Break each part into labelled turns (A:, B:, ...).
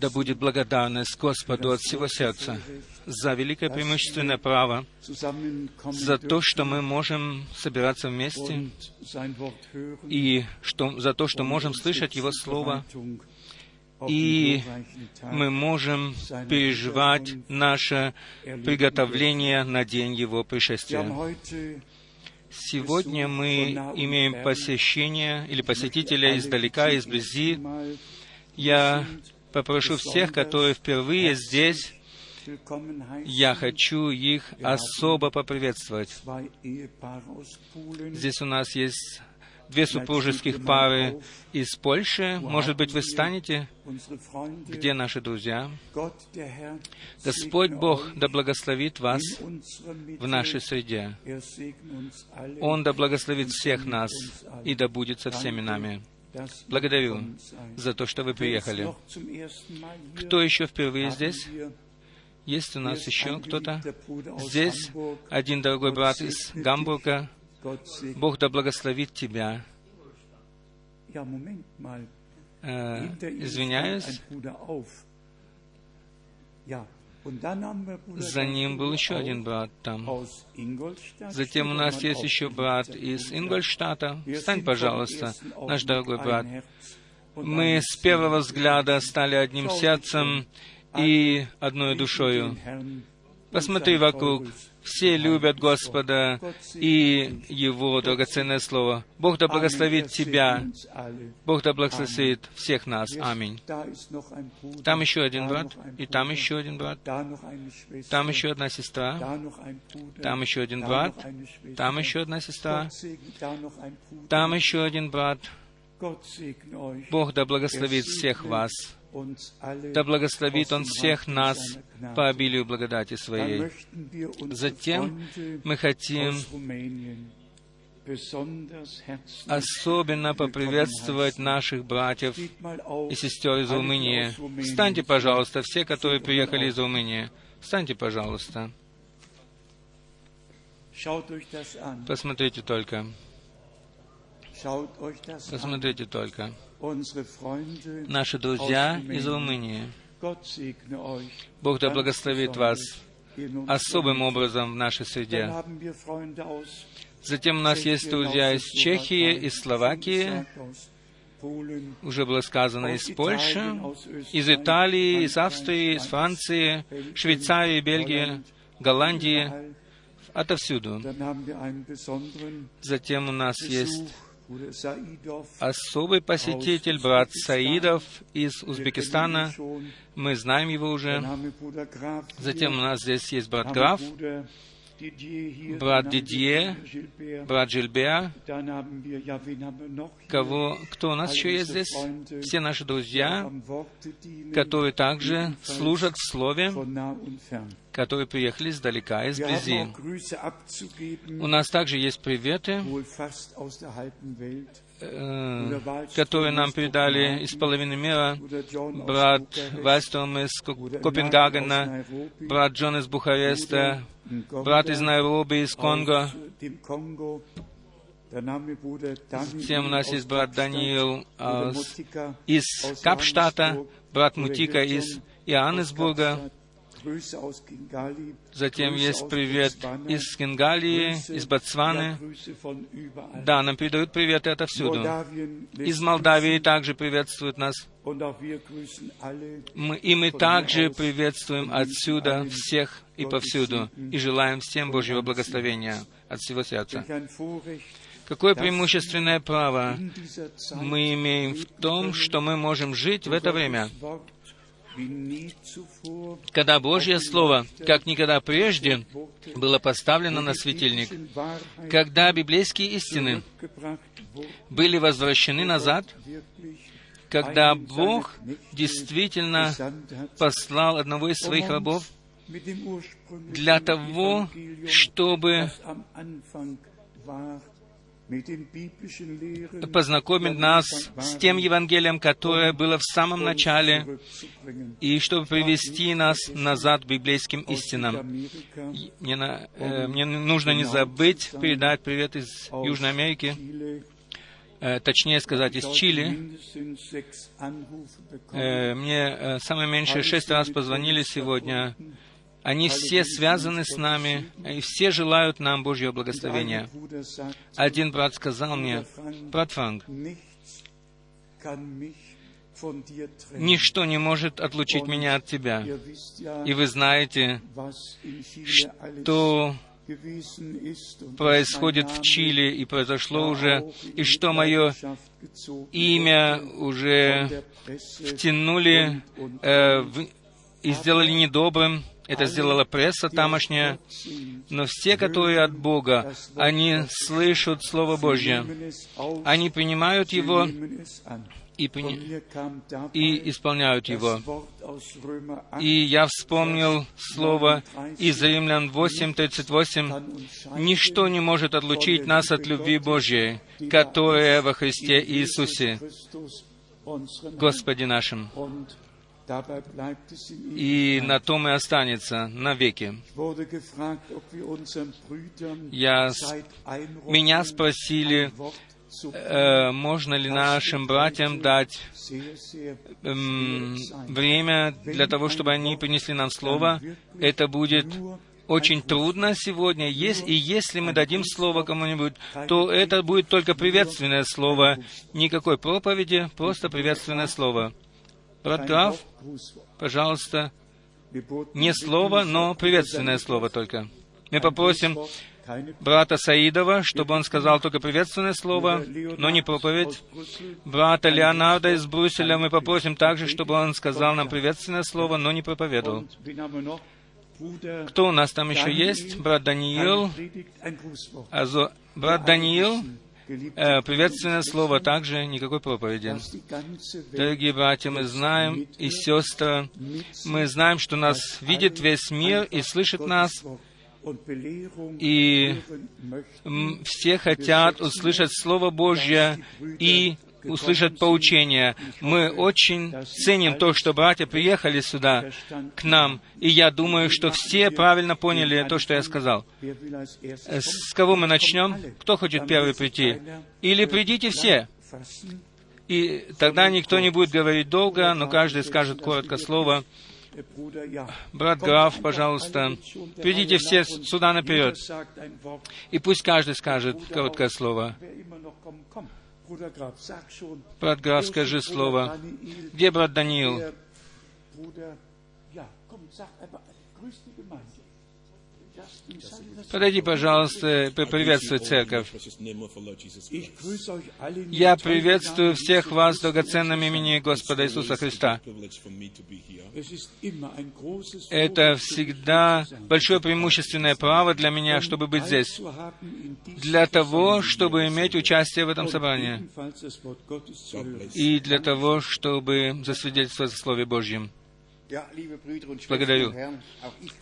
A: Да будет благодарность Господу от всего сердца за великое преимущественное право, за то, что мы можем собираться вместе, и что, за то, что можем слышать Его Слово, и мы можем переживать наше приготовление на день Его пришествия. Сегодня мы имеем посещение или посетителя издалека, изблизи. Я попрошу всех, которые впервые здесь, я хочу их особо поприветствовать. Здесь у нас есть две супружеских пары из Польши. Может быть, вы станете? Где наши друзья? Господь Бог да благословит вас в нашей среде. Он да благословит всех нас и да будет со всеми нами. Благодарю за то, что вы приехали. Кто еще впервые здесь? Есть у нас еще кто-то? Здесь один дорогой брат из Гамбурга. Бог да благословит тебя. Э, извиняюсь. За ним был еще один брат там. Затем у нас есть еще брат из Ингольштата. Встань, пожалуйста, наш дорогой брат. Мы с первого взгляда стали одним сердцем и одной душою. Посмотри вокруг. Все любят Господа и Его драгоценное Слово. Бог да благословит тебя. Бог да благословит всех нас. Аминь. Там еще один брат, и там еще один брат, там еще одна сестра, там еще один брат, там еще одна сестра, там еще один брат. Бог да благословит всех вас. Да благословит Он всех нас по обилию благодати Своей. Затем мы хотим особенно поприветствовать наших братьев и сестер из Румынии. Встаньте, пожалуйста, все, которые приехали из Румынии. Встаньте, пожалуйста. Посмотрите только. Посмотрите только наши друзья из Румынии. Бог да благословит вас особым образом в нашей среде. Затем у нас есть друзья из Чехии, из Словакии, уже было сказано, из Польши, из Италии, из Австрии, из Франции, Швейцарии, Бельгии, Голландии, отовсюду. Затем у нас есть особый посетитель, брат Саидов из Узбекистана. Мы знаем его уже. Затем у нас здесь есть брат Граф, брат Дидье, брат Жильбер. Кого, кто у нас еще есть здесь? Все наши друзья, которые также служат в Слове, которые приехали издалека, изблизи. У нас также есть приветы, э, которые нам передали из половины мира, брат Вайстром из Копенгагена, брат Джон из Бухареста, брат из Найроби, из Конго. Затем у нас есть брат Даниил а, из Капштата, брат Мутика из Иоаннесбурга, Затем есть привет из Кингалии, из Ботсваны. Да, нам передают приветы отовсюду. Из Молдавии также приветствуют нас. Мы, и мы также приветствуем отсюда всех и повсюду. И желаем всем Божьего благословения от всего сердца. Какое преимущественное право мы имеем в том, что мы можем жить в это время, когда Божье Слово, как никогда прежде, было поставлено на светильник, когда библейские истины были возвращены назад, когда Бог действительно послал одного из своих рабов для того, чтобы познакомит нас с тем Евангелием, которое было в самом начале, и чтобы привести нас назад к библейским истинам. Мне, на, э, мне нужно не забыть передать привет из Южной Америки
B: э, точнее сказать, из Чили. Э, мне э, самое меньшее шесть раз позвонили сегодня. Они все связаны с нами, и все желают нам Божьего благословения. Один брат сказал мне, брат Франк, Ничто не может отлучить меня от Тебя. И вы знаете, что происходит в Чили и произошло уже, и что мое имя уже втянули э, в, и сделали недобрым. Это сделала пресса тамошняя. Но все, которые от Бога, они слышат Слово Божье. Они принимают его и, и исполняют его. И я вспомнил слово из Римлян 8.38, «Ничто не может отлучить нас от любви Божьей, которая во Христе Иисусе, Господе нашим». И на том и останется навеки. Я, меня спросили, э, можно ли нашим братьям дать эм, время для того, чтобы они принесли нам слово. Это будет очень трудно сегодня, есть, и если мы дадим слово кому-нибудь, то это будет только приветственное слово, никакой проповеди, просто приветственное слово. Брат Граф, пожалуйста, не слово, но приветственное слово только. Мы попросим брата Саидова, чтобы он сказал только приветственное слово, но не проповедь. Брата Леонарда из Брюсселя мы попросим также, чтобы он сказал нам приветственное слово, но не проповедовал. Кто у нас там еще есть? Брат Даниил. Азо... Брат Даниил, приветственное слово также, никакой проповеди. Дорогие братья, мы знаем и сестры, мы знаем, что нас видит весь мир и слышит нас, и все хотят услышать Слово Божье и услышать поучение. Мы очень ценим то, что братья приехали сюда, к нам, и я думаю, что все правильно поняли то, что я сказал. С кого мы начнем? Кто хочет первый прийти? Или придите все? И тогда никто не будет говорить долго, но каждый скажет коротко слово. Брат Граф, пожалуйста, придите все сюда наперед. И пусть каждый скажет короткое слово. Брат Граф, скажи слово. Где брат Даниил? Подойди, пожалуйста, поприветствуй церковь. Я приветствую всех вас в драгоценном имени Господа Иисуса Христа. Это всегда большое преимущественное право для меня, чтобы быть здесь, для того, чтобы иметь участие в этом собрании, и для того, чтобы засвидетельствовать в Слове Божьем. Благодарю.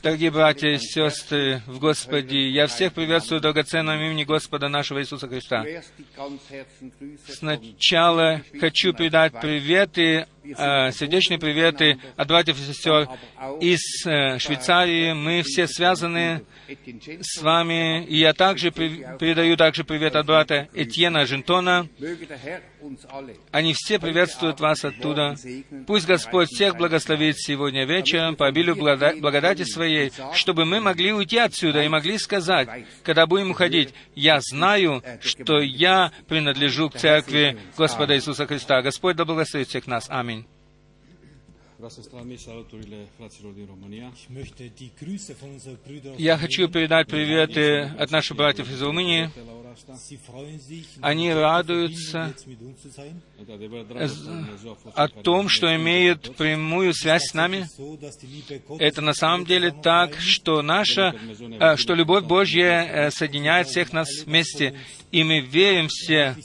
B: Дорогие братья и сестры в Господе, я всех приветствую в драгоценном имени Господа нашего Иисуса Христа. Сначала хочу передать приветы, э, сердечные приветы от братьев и сестер из э, Швейцарии. Мы все связаны с вами, и я также передаю также привет от брата Этьена Жентона. Они все приветствуют вас оттуда. Пусть Господь всех благословит сегодня вечером по обилию благодати Своей, чтобы мы могли уйти отсюда и могли сказать, когда будем уходить, «Я знаю, что я принадлежу к Церкви Господа Иисуса Христа». Господь да благословит всех нас. Аминь. Я хочу передать приветы от наших братьев из Румынии. Они радуются о том, что имеют прямую связь с нами. Это на самом деле так, что наша, э, что любовь Божья э, соединяет всех нас вместе, и мы верим все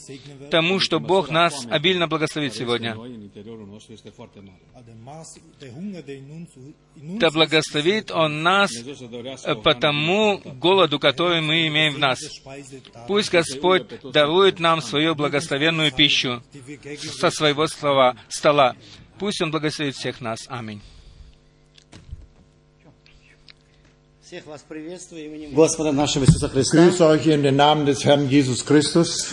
B: тому, что Бог нас обильно благословит сегодня. Да благословит Он нас по тому голоду, который мы имеем в нас. Пусть Господь дарует нам свою благословенную пищу со своего слова, стола. Пусть Он благословит всех нас. Аминь.
C: Всех вас приветствую именем Господа нашего Иисуса Христа.
D: Grüße euch in den Namen des Herrn Jesus Christus.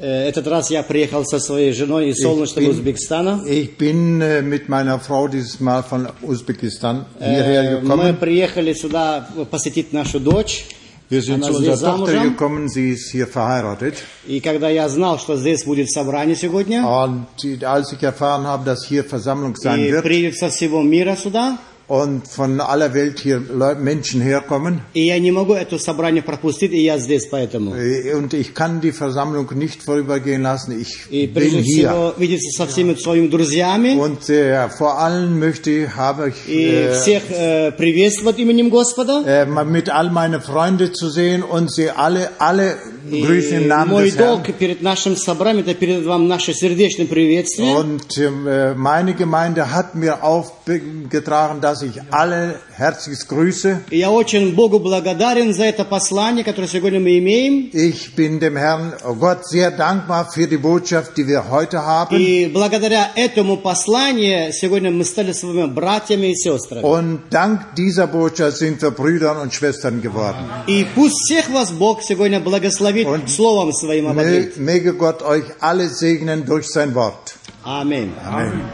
C: Э, Этот раз я приехал со своей женой из солнечного
D: bin-
C: Узбекистана.
D: Ich bin äh, mit meiner Frau dieses Mal von Usbekistan hierher
C: Э, Мы
D: gekommen.
C: приехали сюда посетить нашу дочь.
D: Wir sind
C: Anna
D: zu unserer Tochter
C: замужем.
D: gekommen, sie ist hier verheiratet.
C: И когда я знал, что здесь будет собрание сегодня,
D: Und als ich erfahren habe, dass hier Versammlung sein
C: и
D: wird
C: приедут со всего мира сюда,
D: und von aller Welt hier Leu- Menschen herkommen,
C: и я не могу это собрание пропустить, и я здесь поэтому.
D: äh, und ich kann die Versammlung nicht vorübergehen lassen, ich
C: И
D: bin
C: прежде
D: hier.
C: всего видеться со всеми своими друзьями
D: Und äh, vor allem möchte, habe ich
C: и
D: äh,
C: всех э, приветствовать именем Господа.
D: äh, mal mit all meine Freunde zu sehen und sie alle, alle
C: И
D: grüßen Namen
C: мой долг перед нашим собранием это передать вам наше сердечное приветствие.
D: Und äh, meine Gemeinde hat mir aufgetragen, dass ich alle herzlich grüße.
C: Я очень Богу благодарен за это послание, которое сегодня мы имеем.
D: Ich bin dem Herrn Gott sehr dankbar für die Botschaft, die wir heute haben.
C: И благодаря этому посланию сегодня мы стали своими братьями и сестрами.
D: Und dank dieser Botschaft sind wir Brüder und Schwestern geworden.
C: И пусть всех вас Бог сегодня благословит Словом Своим ободрит.
D: Möge Gott euch alle segnen durch sein Wort.
C: Аминь.
D: Amen.
B: Herrn.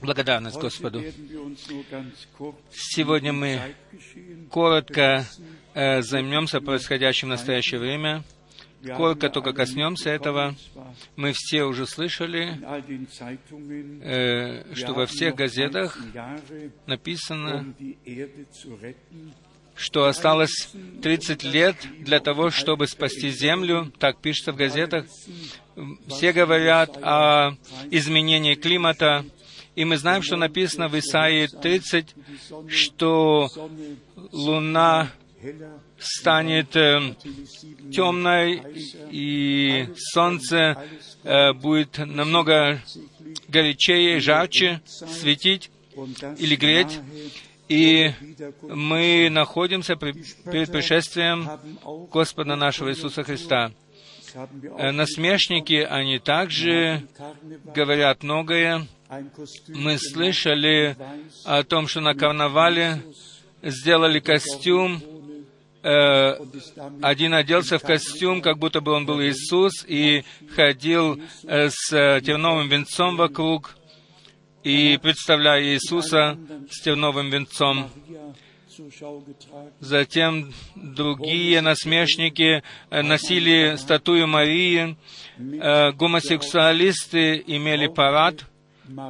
A: Благодарность Господу. Сегодня мы коротко э, займемся происходящим в настоящее время.
B: Ja
A: только коснемся этого. Мы все уже слышали, э, что во всех газетах
B: 13 Jahre,
A: написано, что осталось 30 лет для того, чтобы спасти Землю. Так пишется в газетах. Все говорят о изменении климата. И мы знаем, что написано в Исаии 30, что Луна станет э, темной, и солнце э, будет намного горячее, жарче светить или греть. И мы находимся перед пришествием Господа нашего Иисуса Христа. Э, Насмешники, они также говорят многое. Мы слышали о том, что на карнавале сделали костюм, э, один оделся в костюм, как будто бы он был Иисус, и ходил э, с э, терновым венцом вокруг, и представляя Иисуса с терновым венцом. Затем другие насмешники носили статую Марии, гомосексуалисты имели парад,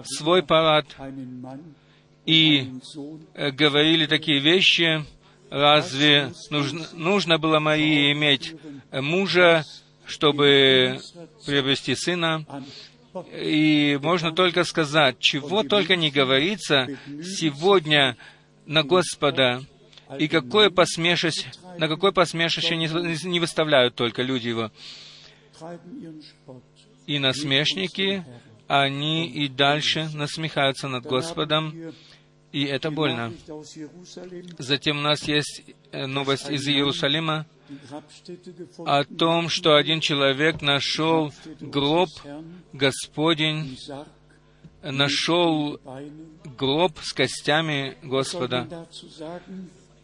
A: свой парад, и говорили такие вещи, разве нужно, нужно было Марии иметь мужа, чтобы приобрести сына? И можно только сказать, чего только не говорится сегодня на Господа, и какое посмешище, на какое посмешище не, не выставляют только люди его. И насмешники, они и дальше насмехаются над Господом, и это больно. Затем у нас есть э, новость из Иерусалима о том, что один человек нашел гроб Господень, нашел гроб с костями Господа.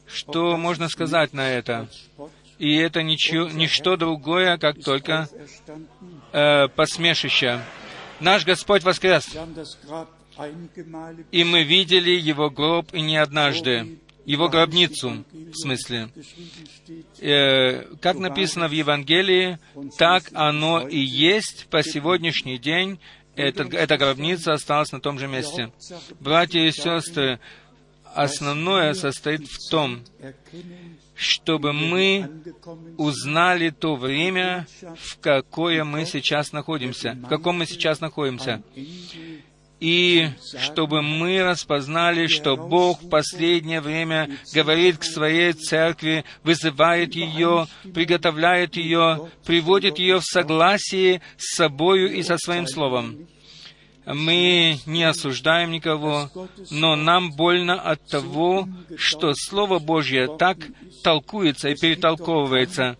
A: Что можно сказать на это? И это ничего, ничто другое, как только э, посмешище. Наш Господь воскрес, И мы видели Его гроб и не однажды. Его гробницу, в смысле. Э, как написано в Евангелии, так оно и есть по сегодняшний день. Эта, эта гробница осталась на том же месте. Братья и сестры, основное состоит в том, чтобы мы узнали то время, в какое мы сейчас находимся, в каком мы сейчас находимся, и чтобы мы распознали, что Бог в последнее время говорит к своей церкви, вызывает ее, приготовляет ее, приводит ее в согласие с собою и со своим словом. Мы не осуждаем никого, но нам больно от того, что Слово Божье так толкуется и перетолковывается.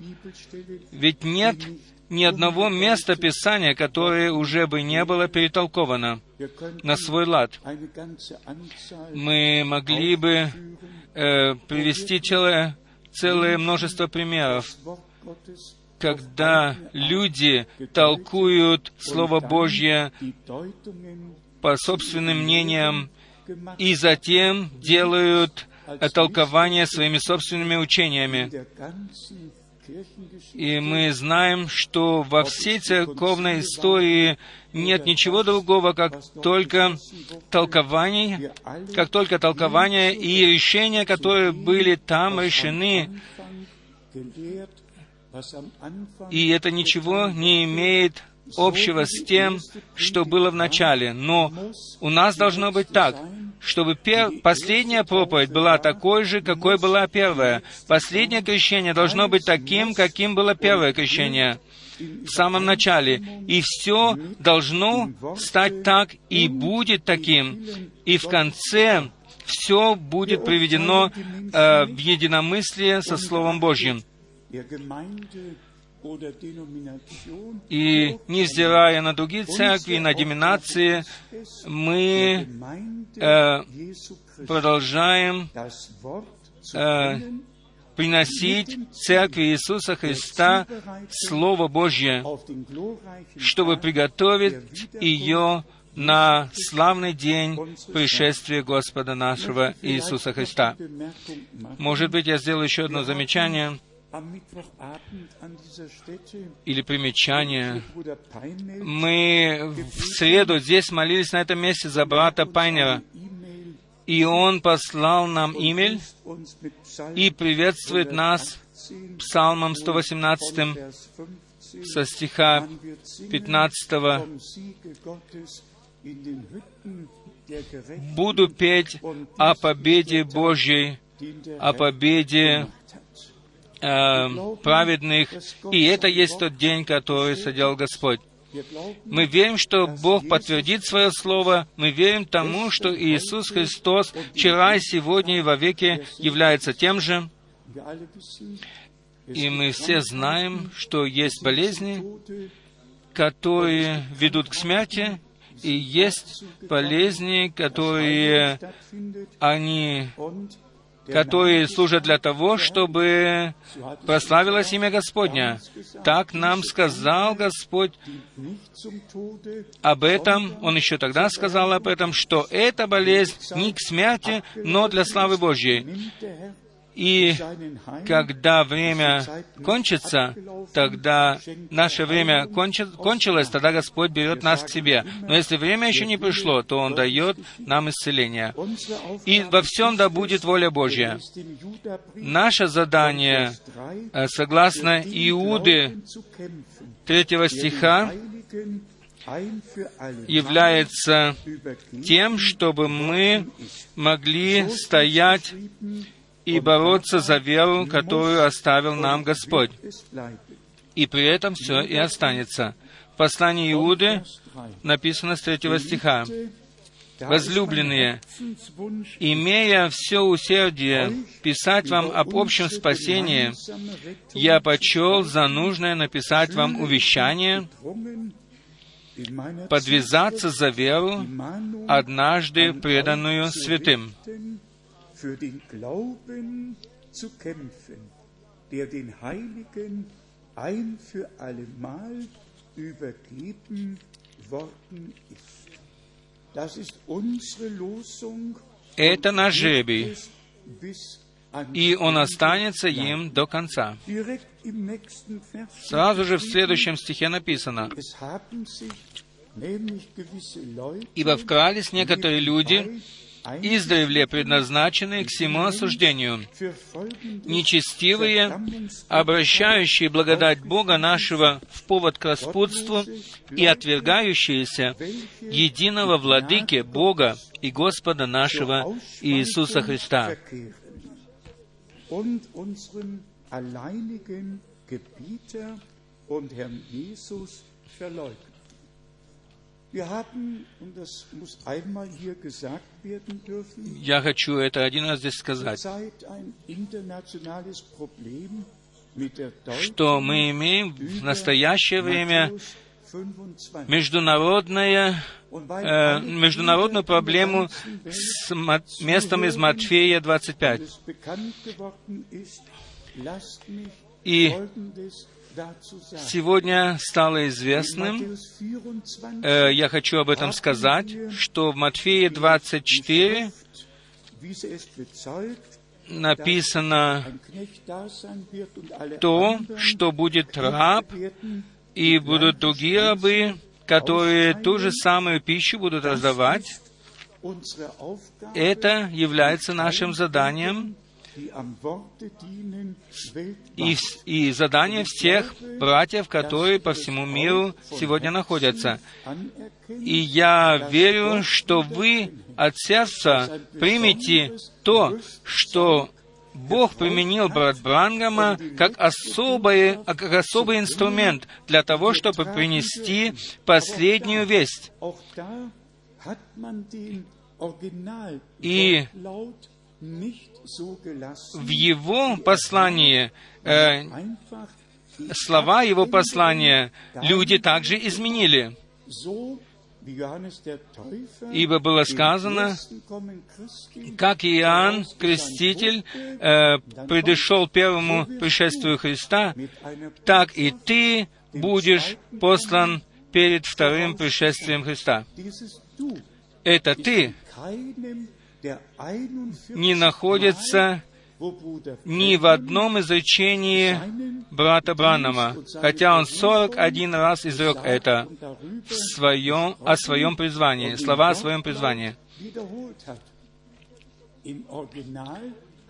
A: Ведь нет ни одного места Писания, которое уже бы не было перетолковано на свой лад. Мы могли бы э, привести целое, целое множество примеров, когда люди толкуют Слово Божье по собственным мнениям и затем делают толкование своими собственными учениями. И мы знаем, что во всей церковной истории нет ничего другого, как только толкование, как только толкование и решения, которые были там решены. И это ничего не имеет общего с тем, что было в начале. Но у нас должно быть так, чтобы пер... последняя проповедь была такой же, какой была первая. Последнее крещение должно быть таким, каким было первое крещение в самом начале. И все должно стать так и будет таким. И в конце все будет приведено э, в единомыслие со Словом Божьим. И невзирая на другие церкви, на доминации, мы э, продолжаем э, приносить Церкви Иисуса Христа Слово Божье, чтобы приготовить ее на славный день пришествия Господа нашего Иисуса Христа. Может быть, я сделаю еще одно замечание — или примечание. Мы в среду здесь молились на этом месте за брата Пайнера, и он послал нам имейл и приветствует нас Псалмом 118 со стиха 15 «Буду петь о победе Божьей, о победе э, праведных, и это есть тот день, который соделал Господь. Мы верим, что Бог подтвердит свое слово, мы верим тому, что Иисус Христос вчера сегодня и во веки является тем же. И мы все знаем, что есть болезни, которые ведут к смерти, и есть болезни, которые они которые служат для того, чтобы прославилось имя Господня. Так нам сказал Господь об этом, Он еще тогда сказал об этом, что эта болезнь не к смерти, но для славы Божьей. И когда время кончится, тогда наше время кончи, кончилось, тогда Господь берет нас к себе. Но если время еще не пришло, то Он дает нам исцеление. И во всем да будет воля Божья. Наше задание, э, согласно Иуды 3 стиха, является тем, чтобы мы могли стоять и бороться за веру, которую оставил нам Господь. И при этом все и останется. В послании Иуды написано с третьего стиха. «Возлюбленные, имея все усердие писать вам об общем спасении, я почел за нужное написать вам увещание, подвязаться за веру, однажды преданную святым, für den Glauben zu kämpfen, der den Heiligen ein für allemal übergeben worden ist. Das ist unsere Losung. Это наш жребий, и он останется им до конца. Сразу же в следующем стихе написано, «Ибо вкрались некоторые люди, издревле предназначенные к всему осуждению, нечестивые, обращающие благодать Бога нашего в повод к распутству и отвергающиеся единого владыки Бога и Господа нашего Иисуса Христа. und Herrn Jesus verleugnen. Я хочу это один раз здесь сказать. что мы имеем в настоящее время международное, э, международную проблему с местом из Матфея 25. И сегодня стало известным, э, я хочу об этом сказать, что в Матфея 24 написано то, что будет раб, и будут другие рабы, которые ту же самую пищу будут раздавать. Это является нашим заданием и, и задание всех братьев, которые по всему миру сегодня находятся. И я верю, что вы от сердца примете то, что Бог применил брат Брангама как, особое, а, как особый инструмент для того, чтобы принести последнюю весть. И в его послании, э, слова его послания люди также изменили. Ибо было сказано, как Иоанн Креститель э, предышел первому пришествию Христа, так и ты будешь послан перед вторым пришествием Христа. Это ты не находится ни в одном изречении брата Бранама, хотя он 41 раз изрек это в своем, о своем призвании, слова о своем призвании.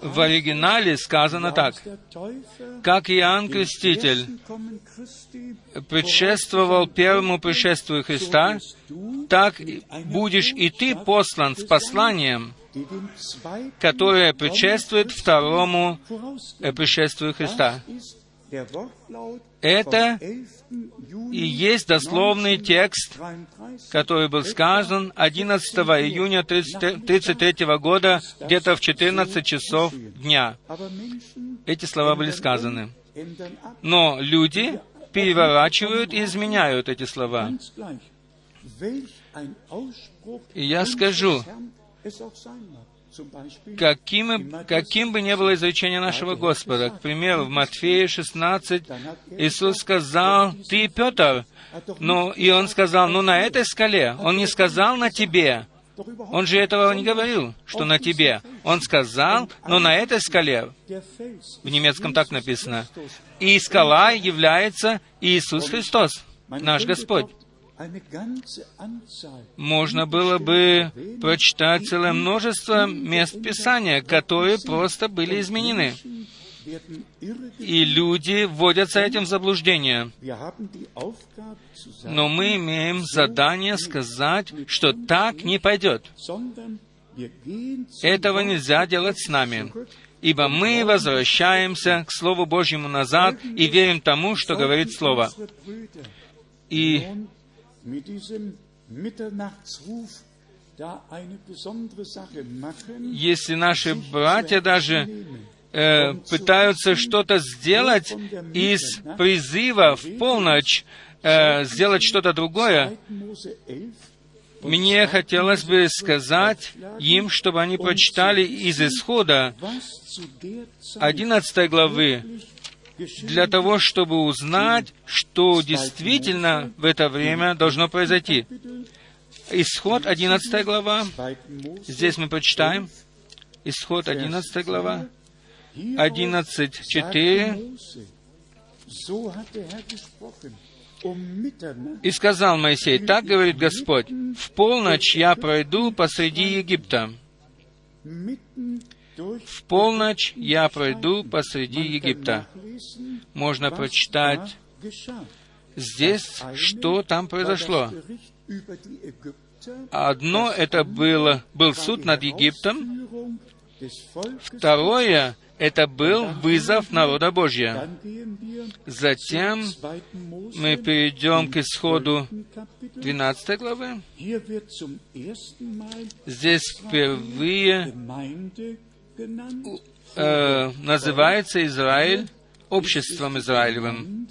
A: В оригинале сказано так, как Иоанн Креститель предшествовал первому пришествию Христа, так будешь и ты послан с посланием, которое предшествует второму пришествию Христа. Это и есть дословный текст, который был сказан 11 июня 1933 года, где-то в 14 часов дня. Эти слова были сказаны. Но люди переворачивают и изменяют эти слова. И я скажу, каким, каким бы ни было изречение нашего Господа, к примеру, в Матфея 16 Иисус сказал, «Ты, Петр», ну, и Он сказал, «Ну, на этой скале». Он не сказал «на тебе», он же этого не говорил, что на тебе. Он сказал, но на этой скале, в немецком так написано, и скала является Иисус Христос, наш Господь. Можно было бы прочитать целое множество мест Писания, которые просто были изменены. И люди вводятся этим в заблуждение. Но мы имеем задание сказать, что так не пойдет. Этого нельзя делать с нами. Ибо мы возвращаемся к Слову Божьему назад и верим тому, что говорит Слово. И если наши братья даже э, пытаются что-то сделать из призыва в полночь, э, сделать что-то другое, мне хотелось бы сказать им, чтобы они прочитали из Исхода 11 главы, для того, чтобы узнать, что действительно в это время должно произойти. Исход 11 глава. Здесь мы прочитаем. Исход 11 глава. 11.4. И сказал Моисей, так говорит Господь, в полночь я пройду посреди Египта. В полночь я пройду посреди Египта. Можно прочитать здесь, что там произошло. Одно это было, был суд над Египтом, второе это был вызов народа Божья. Затем мы перейдем к исходу 12 главы. Здесь впервые э, называется Израиль обществом Израилевым.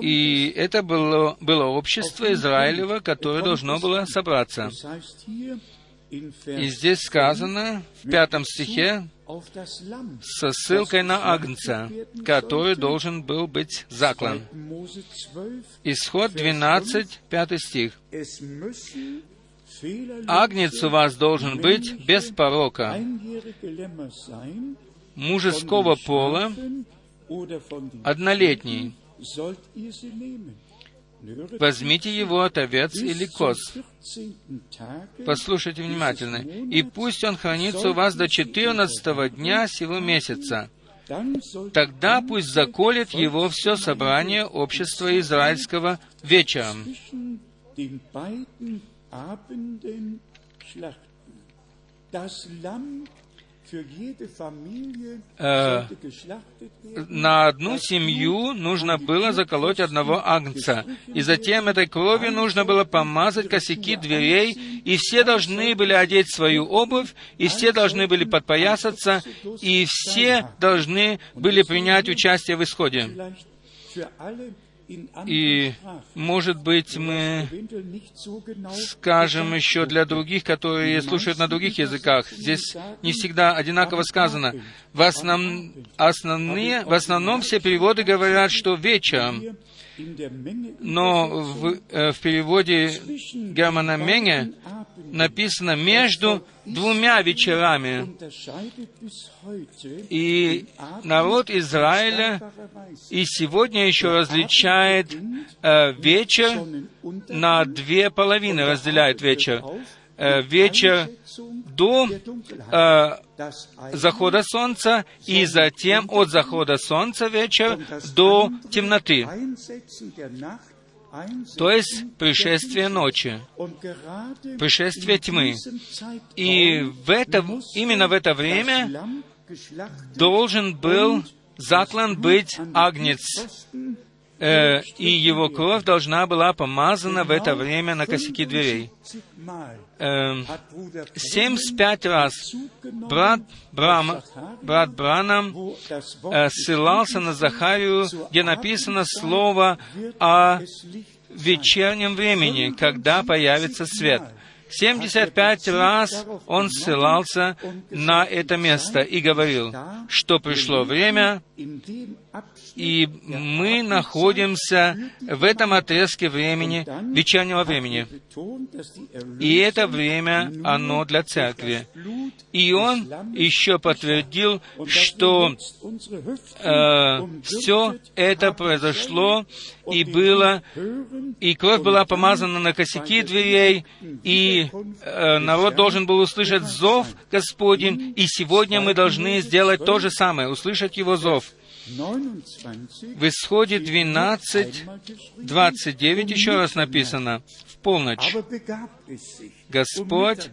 A: И это было, было общество Израилева, которое должно было собраться. И здесь сказано в пятом стихе со ссылкой на Агнца, который должен был быть заклан.
B: 2. Mose 12.
A: Исход 12, 5 стих. Агнец у вас должен быть без порока, мужеского пола, однолетний. Возьмите его от овец или коз.
B: 14.
A: Послушайте внимательно. И пусть он хранится у вас до четырнадцатого дня сего месяца. Тогда пусть заколет его все собрание общества израильского вечером.
B: Werden.
A: На одну семью нужно было заколоть одного агнца, и затем этой кровью нужно было помазать косяки дверей, и все должны были одеть свою обувь, и все должны были подпоясаться, и все должны были принять участие в исходе. И, может быть, мы скажем еще для других, которые слушают на других языках. Здесь не всегда одинаково сказано. В, основ- основные, в основном все переводы говорят, что вечером, но в, э, в переводе Германа Менге написано «между двумя вечерами». И народ Израиля и сегодня еще различает э, вечер на две половины, разделяет вечер. Э, вечер до э, захода солнца и затем от захода солнца вечер до темноты, то есть пришествие ночи, пришествие тьмы. И в это, именно в это время должен был заклан быть агнец, э, и его кровь должна была помазана в это время на косяки дверей.
B: 75 Mal
A: Эм,
B: hat Bruder
A: 75 раз брат, Брам, брат Бранам э, ссылался на Захарию, где написано слово о вечернем времени, когда появится свет. 75 раз он ссылался на это место и говорил, что пришло время, и мы находимся в этом отрезке времени, вечернего времени. И это время, оно для церкви. И он еще подтвердил, что э, все это произошло и было, и кровь была помазана на косяки дверей, и э, народ должен был услышать зов Господень, и сегодня мы должны сделать то же самое, услышать Его зов.
B: 29
A: В исходе 12, 29 еще раз написано, в полночь. Господь,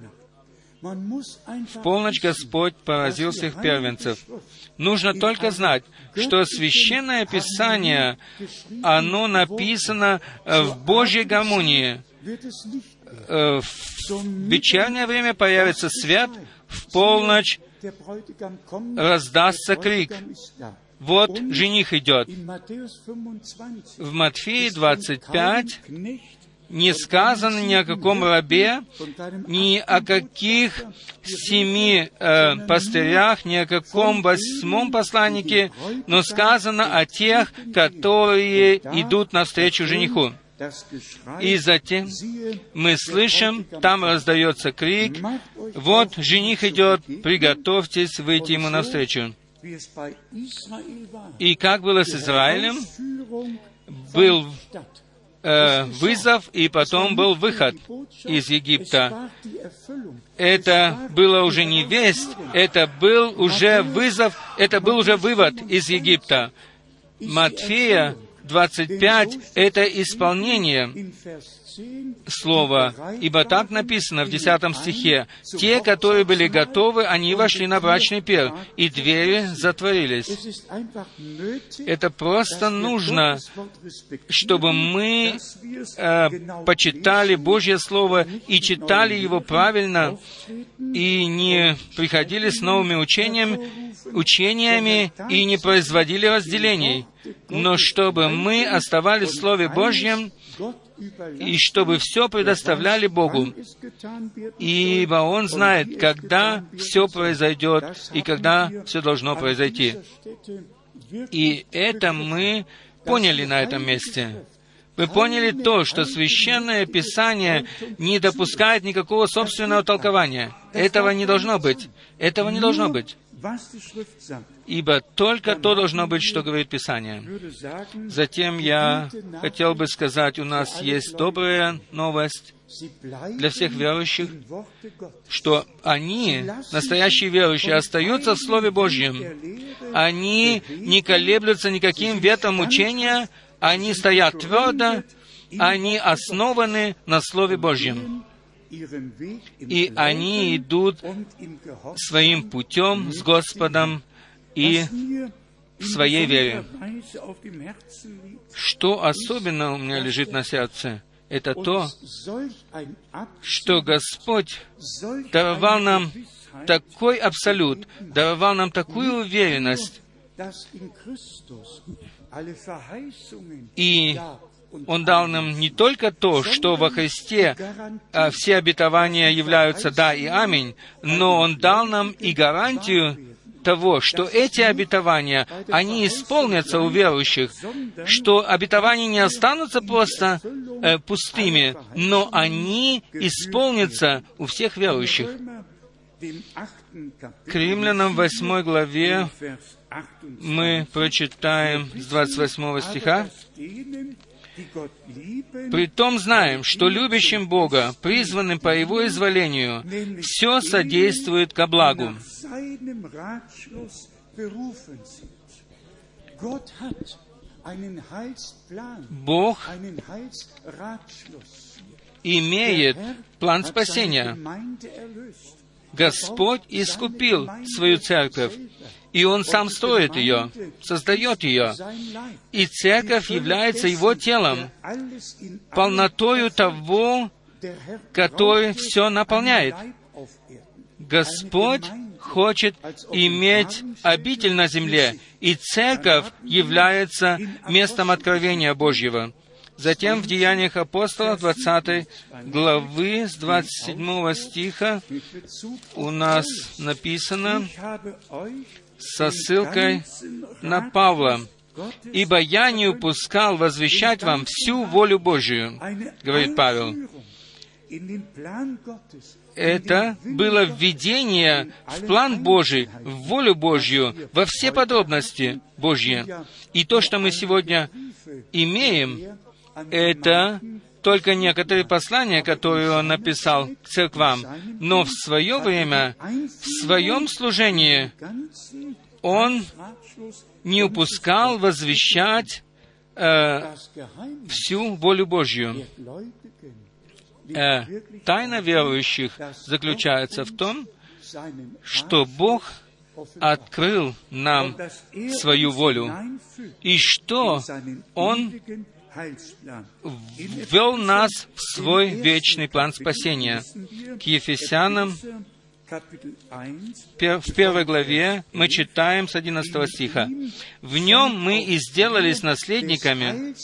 A: в полночь Господь поразил всех первенцев. Нужно только знать, что Священное Писание, оно написано э, в Божьей гармонии. Э, В вечернее время появится свет, в полночь раздастся крик. Вот жених идет.
B: In Matthäus 25
A: В Матфеи
B: kein
A: 25
B: Knecht
A: не сказано ни о каком рабе, ни о каких семи э, пастырях, ни о каком восьмом посланнике, но сказано о тех, которые идут навстречу жениху. И затем мы слышим, там раздается крик, вот жених идет, приготовьтесь выйти ему навстречу. И как было с Израилем, был э, вызов, и потом был выход из Египта. Это было уже не весть, это был уже вызов, это был уже вывод из Египта. Матфея 25 — это исполнение. Слово, ибо так написано в 10 стихе, «Те, которые были готовы, они вошли на брачный пир, и двери затворились». Это просто нужно, чтобы мы э, почитали Божье Слово и читали его правильно, и не приходили с новыми учениями, учениями и не производили разделений, но чтобы мы оставались в Слове Божьем, и чтобы все предоставляли Богу, ибо Он знает, когда все произойдет и когда все должно произойти. И это мы поняли на этом месте. Мы поняли то, что Священное Писание не допускает никакого собственного толкования. Этого не должно быть. Этого не должно быть. Ибо только то должно быть, что говорит Писание. Затем я хотел бы сказать, у нас есть добрая новость для всех верующих, что они, настоящие верующие, остаются в Слове Божьем. Они не колеблются никаким ветром учения, они стоят твердо, они основаны на Слове Божьем. И они идут своим путем с Господом и в своей вере. Что особенно у меня лежит на сердце, это то, что Господь даровал нам такой абсолют, даровал нам такую уверенность, и он дал нам не только то, что во Христе а, все обетования являются «да» и «аминь», но Он дал нам и гарантию того, что эти обетования, они исполнятся у верующих, что обетования не останутся просто э, пустыми, но они исполнятся у всех верующих. К римлянам 8 главе мы прочитаем с 28 стиха. Притом знаем, что любящим Бога, призванным по Его изволению, все содействует ко благу. Бог имеет план спасения. Господь искупил свою церковь, и Он сам строит ее, создает ее. И церковь является Его телом, полнотою того, который все наполняет. Господь хочет иметь обитель на земле, и церковь является местом откровения Божьего. Затем в Деяниях апостолов 20 главы с 27 стиха у нас написано со ссылкой на Павла. «Ибо я не упускал возвещать вам всю волю Божию», говорит Павел. Это было введение в план Божий, в волю Божью, во все подробности Божьи. И то, что мы сегодня имеем, это только некоторые послания, которые он написал к церквам, но в свое время, в своем служении, он не упускал возвещать э, всю волю Божью. Э, тайна верующих заключается в том, что Бог открыл нам свою волю, и что Он ввел нас в свой вечный план спасения. К Ефесянам в первой главе мы читаем с 11 стиха. «В нем мы и сделались наследниками,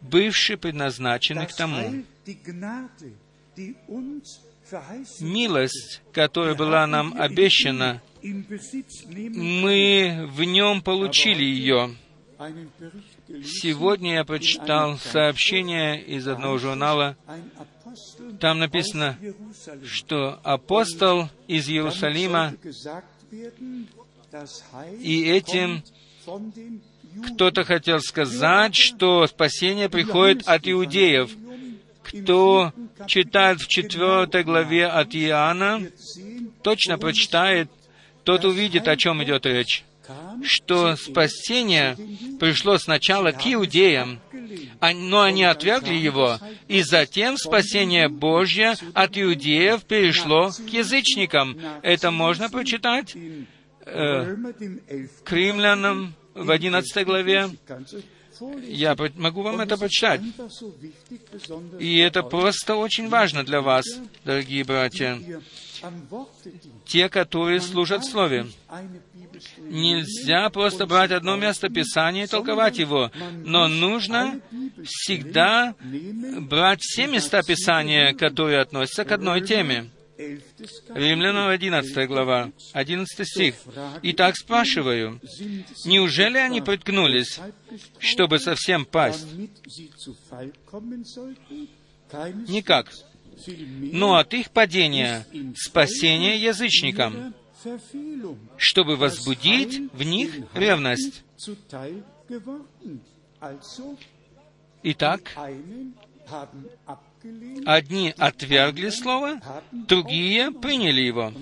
A: бывшие предназначены к тому, милость, которая была нам обещана, мы в нем получили ее. Сегодня я прочитал сообщение из одного журнала. Там написано, что апостол из Иерусалима, и этим кто-то хотел сказать, что спасение приходит от иудеев. Кто читает в четвертой главе от Иоанна, точно прочитает тот увидит, о чем идет речь, что спасение пришло сначала к иудеям, но они отвергли его, и затем спасение Божье от иудеев перешло к язычникам. Это можно прочитать э, к римлянам в 11 главе. Я могу вам это прочитать. И это просто очень важно для вас, дорогие братья. Те, которые служат Слове. Нельзя просто брать одно место Писания и толковать его, но нужно всегда брать все места Писания, которые относятся к одной теме. Римлянам 11 глава, 11 стих. «Итак спрашиваю, неужели они приткнулись, чтобы совсем пасть?» Никак. Но от их падения спасение язычникам, чтобы возбудить в них ревность. Итак, Одни отвергли Слово, другие приняли его.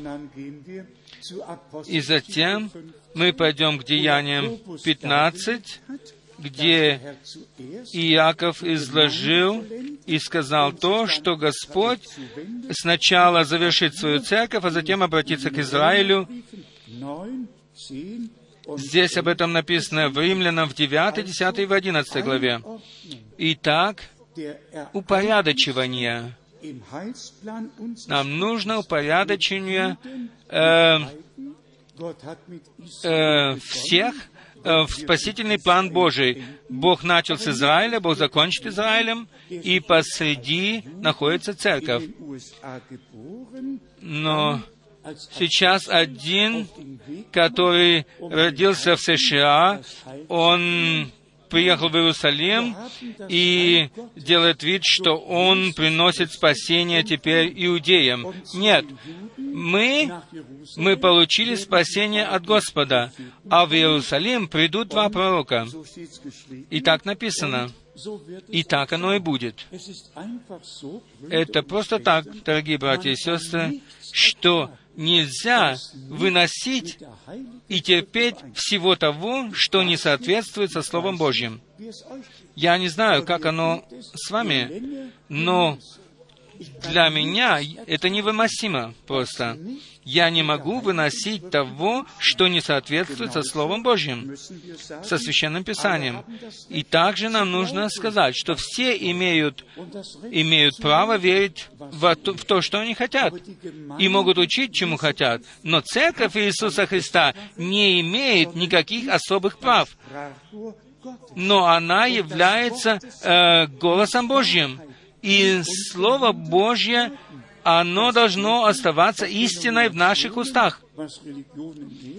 A: И затем мы пойдем к Деяниям 15, где Иаков изложил и сказал то, что Господь сначала завершит свою церковь, а затем обратится к Израилю. Здесь об этом написано в Римлянам в 9, 10 и в 11 главе. Итак, упорядочивания. Нам нужно упорядочение э, э, всех в спасительный план Божий. Бог начал с Израиля, Бог закончит Израилем, и посреди находится церковь. Но сейчас один, который родился в США, он приехал в Иерусалим и делает вид, что он приносит спасение теперь иудеям. Нет, мы, мы получили спасение от Господа, а в Иерусалим придут два пророка. И так написано. И так оно и будет. Это просто так, дорогие братья и сестры, что нельзя выносить и терпеть всего того, что не соответствует со Словом Божьим. Я не знаю, как оно с вами, но для меня это невыносимо просто. Я не могу выносить того, что не соответствует со Словом Божьим, со Священным Писанием. И также нам нужно сказать, что все имеют, имеют право верить в то, в то, что они хотят, и могут учить, чему хотят. Но Церковь Иисуса Христа не имеет никаких особых прав но она является э, голосом Божьим. И Слово Божье, оно должно оставаться истиной в наших устах.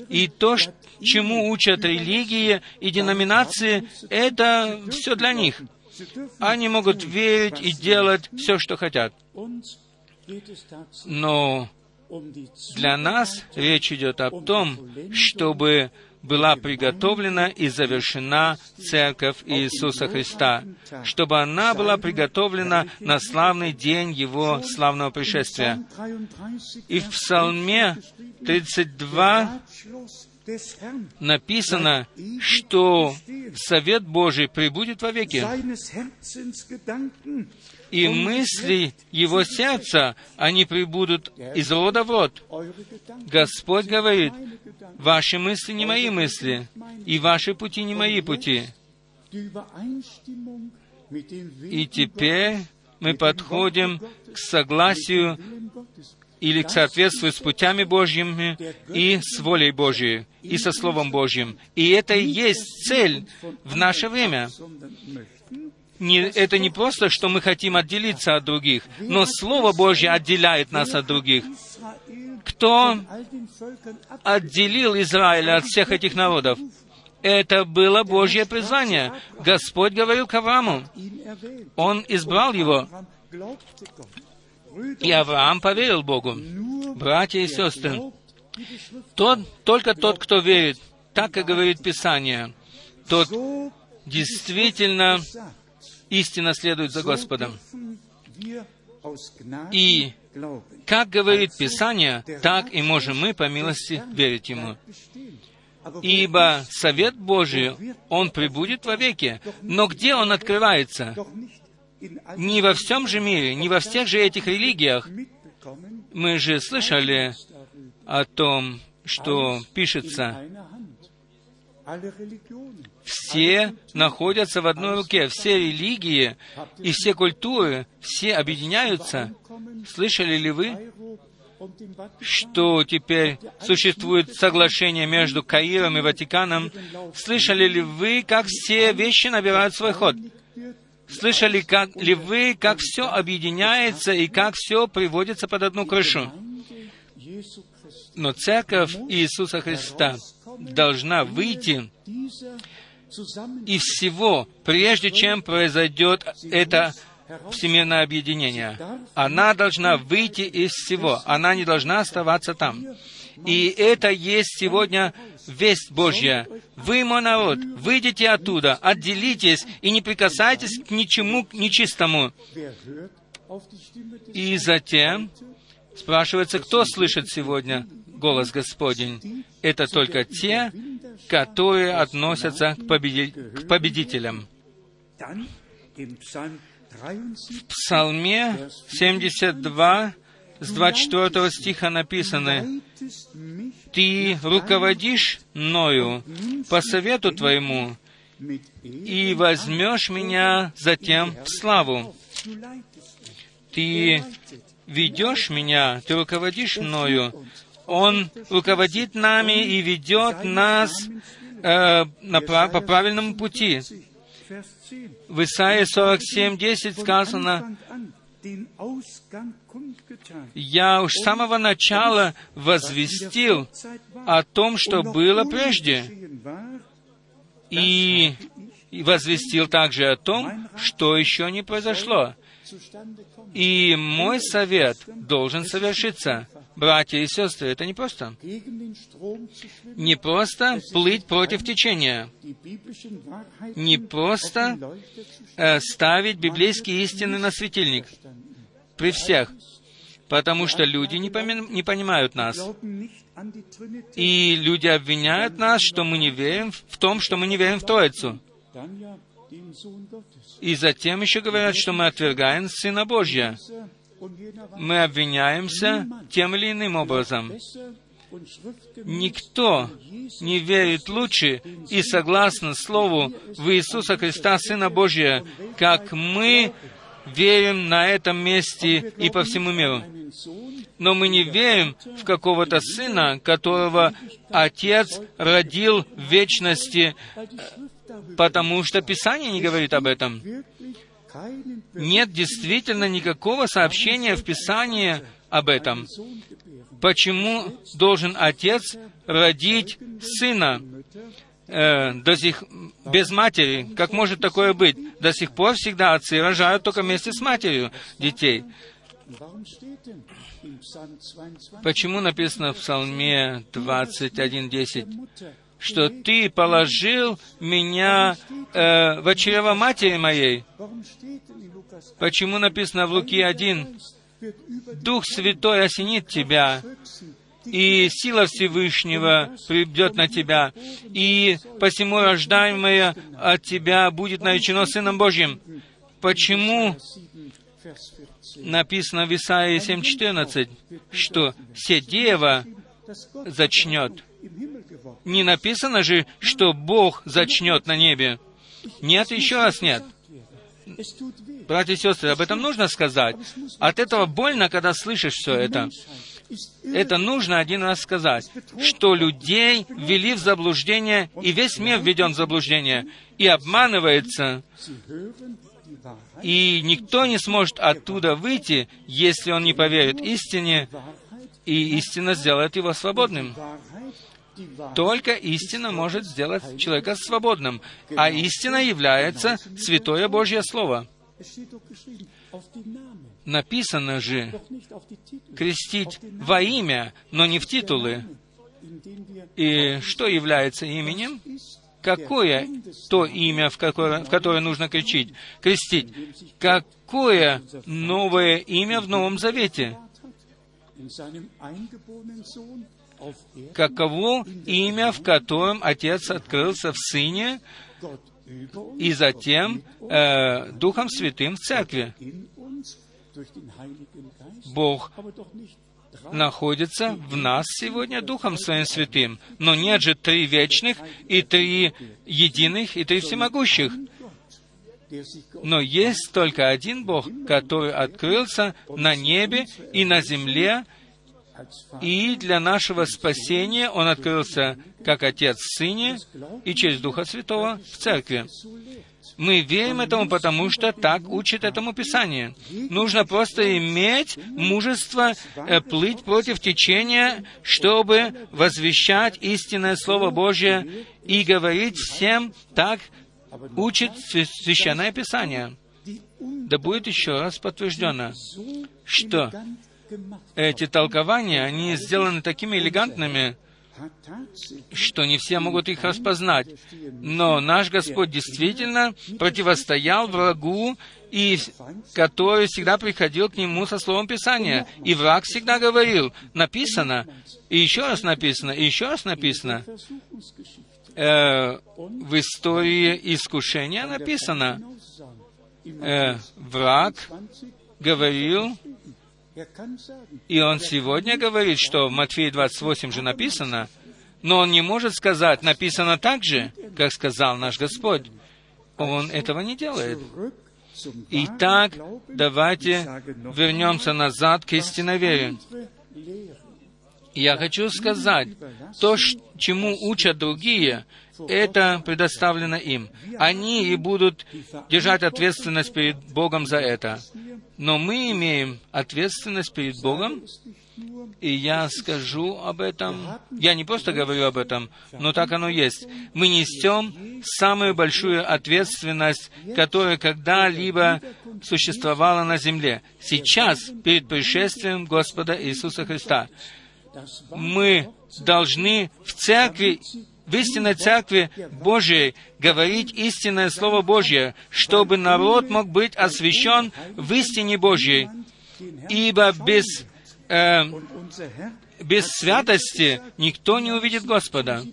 A: И то, чему учат религии и деноминации, это все для них. Они могут верить и делать все, что хотят. Но для нас речь идет о том, чтобы была приготовлена и завершена Церковь Иисуса Христа, чтобы она была приготовлена на славный день Его славного пришествия. И в Псалме 32 написано, что Совет Божий прибудет вовеки и мысли его сердца, они прибудут из рода в род. Господь говорит, ваши мысли не мои мысли, и ваши пути не мои пути. И теперь мы подходим к согласию или к соответствию с путями Божьими и с волей Божьей, и со Словом Божьим. И это и есть цель в наше время не, это не просто, что мы хотим отделиться от других, но Слово Божье отделяет нас от других. Кто отделил Израиля от всех этих народов? Это было Божье призвание. Господь говорил к Аврааму. Он избрал его. И Авраам поверил Богу. Братья и сестры, тот, только тот, кто верит, так и говорит Писание, тот действительно истинно следует за Господом. И, как говорит Писание, так и можем мы, по милости, верить Ему. Ибо совет Божий, он прибудет вовеки. Но где он открывается? Не во всем же мире, не во всех же этих религиях. Мы же слышали о том, что пишется. Все находятся в одной руке, все религии и все культуры, все объединяются. Слышали ли вы что теперь существует соглашение между Каиром и Ватиканом. Слышали ли вы, как все вещи набирают свой ход? Слышали как, ли вы, как все объединяется и как все приводится под одну крышу? Но Церковь Иисуса Христа должна выйти из всего, прежде чем произойдет это всемирное объединение. Она должна выйти из всего. Она не должна оставаться там. И это есть сегодня весть Божья. Вы, мой народ, выйдите оттуда, отделитесь и не прикасайтесь к ничему нечистому. И затем спрашивается, кто слышит сегодня голос Господень? Это только те, которые относятся к, победи... к победителям. В Псалме 72, с 24 стиха написано, «Ты руководишь мною по совету Твоему, и возьмешь меня затем в славу. Ты ведешь меня, ты руководишь мною. Он руководит нами и ведет нас э, на, по правильному пути. В Исаии 47.10 сказано, «Я уж с самого начала возвестил о том, что было прежде, и возвестил также о том, что еще не произошло. И мой совет должен совершиться. Братья и сестры, это не просто. Не просто плыть против течения. Не просто э, ставить библейские истины на светильник при всех. Потому что люди не, поми- не понимают нас. И люди обвиняют нас, что мы не верим в том, что мы не верим в Троицу. И затем еще говорят, что мы отвергаем Сына Божья. Мы обвиняемся тем или иным образом. Никто не верит лучше и согласно Слову в Иисуса Христа, Сына Божия, как мы верим на этом месте и по всему миру. Но мы не верим в какого-то сына, которого Отец родил в вечности, потому что Писание не говорит об этом. Нет действительно никакого сообщения в Писании об этом. Почему должен отец родить сына э, до сих, без матери? Как может такое быть? До сих пор всегда отцы рожают только вместе с матерью детей. Почему написано в Псалме 21.10? Что Ты положил меня э, в чрево матери моей. Почему написано в Луки 1? Дух Святой осенит тебя, и сила Всевышнего придет на тебя, и посему рождаемое от тебя будет наречено Сыном Божьим. Почему написано в Исаии 7.14, что «Седева зачнет»? Не написано же, что Бог зачнет на небе. Нет, еще раз нет. Братья и сестры, об этом нужно сказать. От этого больно, когда слышишь все это. Это нужно один раз сказать, что людей ввели в заблуждение, и весь мир введен в заблуждение, и обманывается, и никто не сможет оттуда выйти, если он не поверит истине, и истина сделает его свободным. Только истина может сделать человека свободным, а истина является Святое Божье Слово. Написано же крестить во имя, но не в титулы. И что является именем? Какое то имя, в которое, в которое нужно кричить, крестить? Какое новое имя в Новом Завете? Каково имя, в котором Отец открылся в Сыне, и затем э, Духом Святым в Церкви. Бог находится в нас сегодня Духом Своим Святым. Но нет же три вечных, и три единых, и три всемогущих. Но есть только один Бог, который открылся на небе и на земле, и для нашего спасения Он открылся как Отец в Сыне и через Духа Святого в Церкви. Мы верим этому, потому что так учит этому Писание. Нужно просто иметь мужество э, плыть против течения, чтобы возвещать истинное Слово Божье и говорить всем так, учит Священное Писание. Да будет еще раз подтверждено, что эти толкования, они сделаны такими элегантными, что не все могут их распознать. Но наш Господь действительно противостоял врагу, и который всегда приходил к нему со словом Писания. И враг всегда говорил, написано, и еще раз написано, и еще раз написано. Э, в истории искушения написано, э, враг говорил, и он сегодня говорит, что в Матфея 28 же написано, но он не может сказать, написано так же, как сказал наш Господь. Он этого не делает. Итак, давайте вернемся назад к истиноверию. Я хочу сказать, то, чему учат другие, это предоставлено им. Они и будут держать ответственность перед Богом за это. Но мы имеем ответственность перед Богом, и я скажу об этом. Я не просто говорю об этом, но так оно есть. Мы несем самую большую ответственность, которая когда-либо существовала на земле. Сейчас, перед пришествием Господа Иисуса Христа, мы должны в церкви в истинной Церкви Божией говорить истинное Слово Божье, чтобы народ мог быть освящен в истине Божьей. Ибо без, э, без святости никто не увидит Господа.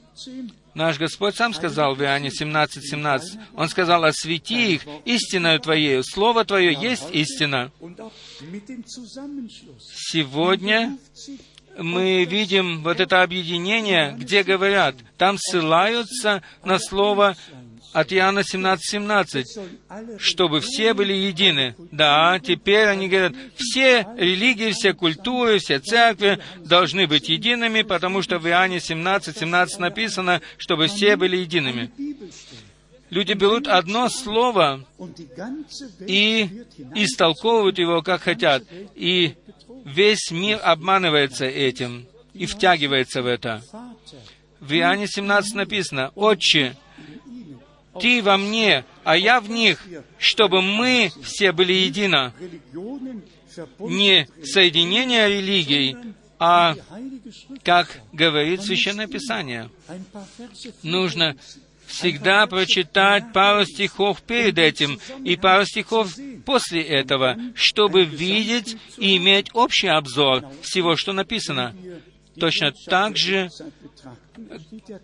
A: Наш Господь сам сказал в Иоанне 17, 17, Он сказал, «Освети их истиною Твоею, Слово Твое есть истина». Сегодня мы видим вот это объединение, где говорят, там ссылаются на слово от Иоанна 17, 17, чтобы все были едины. Да, теперь они говорят, все религии, все культуры, все церкви должны быть едиными, потому что в Иоанне 17, 17 написано, чтобы все были едиными. Люди берут одно слово и истолковывают его, как хотят. И весь мир обманывается этим и втягивается в это. В Иоанне 17 написано, «Отче, Ты во мне, а я в них, чтобы мы все были едино». Не соединение религий, а, как говорит Священное Писание, нужно всегда прочитать пару стихов перед этим и пару стихов после этого, чтобы видеть и иметь общий обзор всего, что написано. Точно так же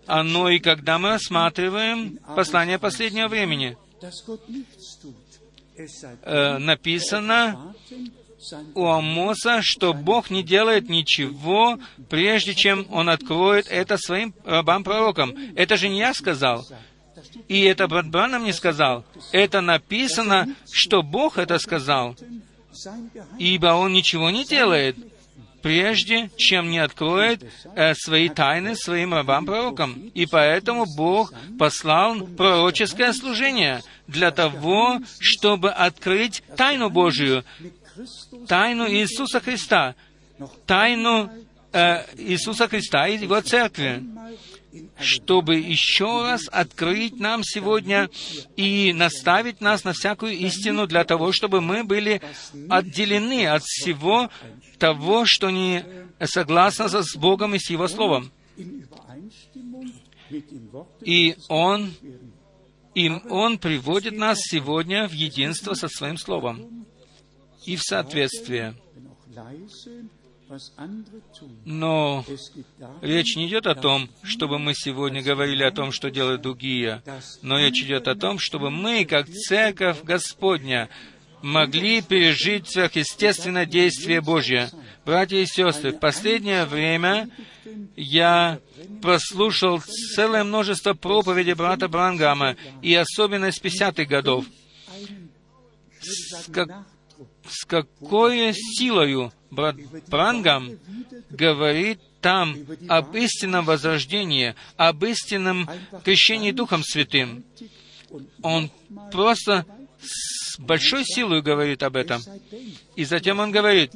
A: оно и когда мы рассматриваем послание последнего времени. Э, написано у Амоса, что Бог не делает ничего, прежде чем Он откроет это своим рабам-пророкам. Это же не я сказал. И это Бранам не сказал. Это написано, что Бог это сказал. Ибо Он ничего не делает, прежде чем не откроет э, свои тайны своим рабам-пророкам. И поэтому Бог послал пророческое служение для того, чтобы открыть тайну Божию, тайну Иисуса Христа, тайну э, Иисуса Христа и Его Церкви, чтобы еще раз открыть нам сегодня и наставить нас на всякую истину для того, чтобы мы были отделены от всего того, что не согласно с Богом и с Его Словом. И Он, и Он приводит нас сегодня в единство со Своим Словом и в соответствие. Но речь не идет о том, чтобы мы сегодня говорили о том, что делают другие, но речь идет о том, чтобы мы, как Церковь Господня, могли пережить сверхъестественное действие Божье. Братья и сестры, в последнее время я прослушал целое множество проповедей брата Брангама, и особенно из 50-х годов. С, как, с какой силою брат Брангам говорит там об истинном возрождении, об истинном крещении Духом Святым. Он просто с большой силой говорит об этом. И затем он говорит,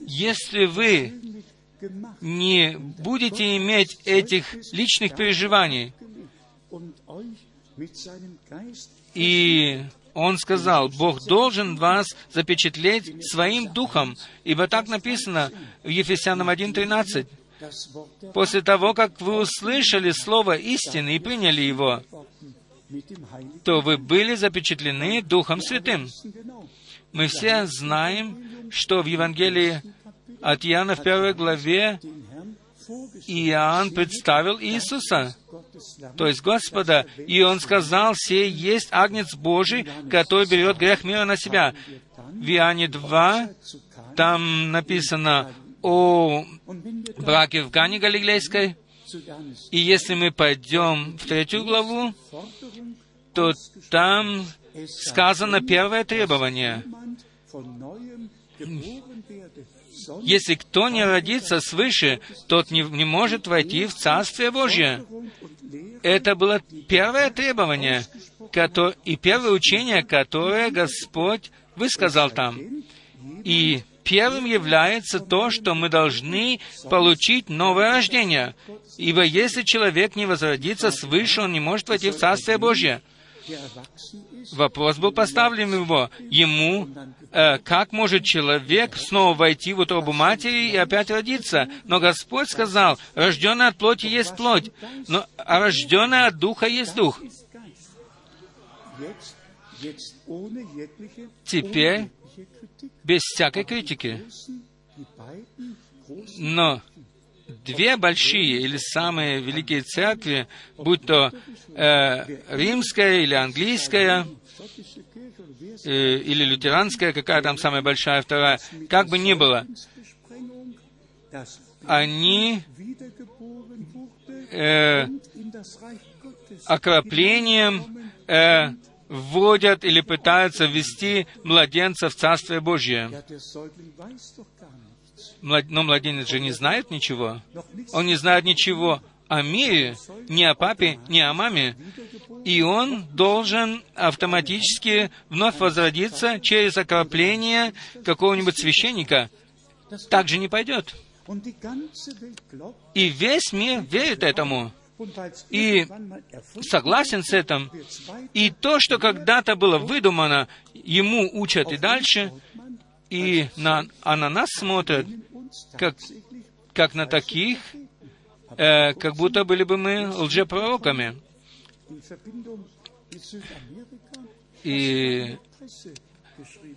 A: если вы не будете иметь этих личных переживаний, и он сказал, Бог должен вас запечатлеть своим духом, ибо так написано в Ефесянам 1.13. После того, как вы услышали слово истины и приняли его, то вы были запечатлены Духом Святым. Мы все знаем, что в Евангелии от Иоанна в первой главе Иоанн представил Иисуса, то есть Господа, и он сказал, «Сей есть Агнец Божий, который берет грех мира на себя». В Иоанне 2 там написано о браке в Гане Галилейской, и если мы пойдем в третью главу, то там сказано первое требование. Если кто не родится свыше, тот не, не может войти в Царствие Божье. Это было первое требование и первое учение, которое Господь высказал там. И первым является то, что мы должны получить новое рождение. Ибо если человек не возродится свыше, он не может войти в Царствие Божье. Вопрос был поставлен его, ему, как может человек снова войти в утробу матери и опять родиться? Но Господь сказал, рожденный от плоти есть плоть, но, а рожденный от духа есть дух. Теперь без всякой критики. Но две большие или самые великие церкви, будь то э, римская или английская, э, или лютеранская, какая там самая большая вторая, как бы ни было, они э, окроплением э, вводят или пытаются ввести младенца в Царствие Божье. Но младенец же не знает ничего. Он не знает ничего о мире, ни о папе, ни о маме. И он должен автоматически вновь возродиться через окропление какого-нибудь священника. Так же не пойдет. И весь мир верит этому и согласен с этим. И то, что когда-то было выдумано, ему учат и дальше, и на, а на нас смотрят, как, как на таких, э, как будто были бы мы лжепророками. И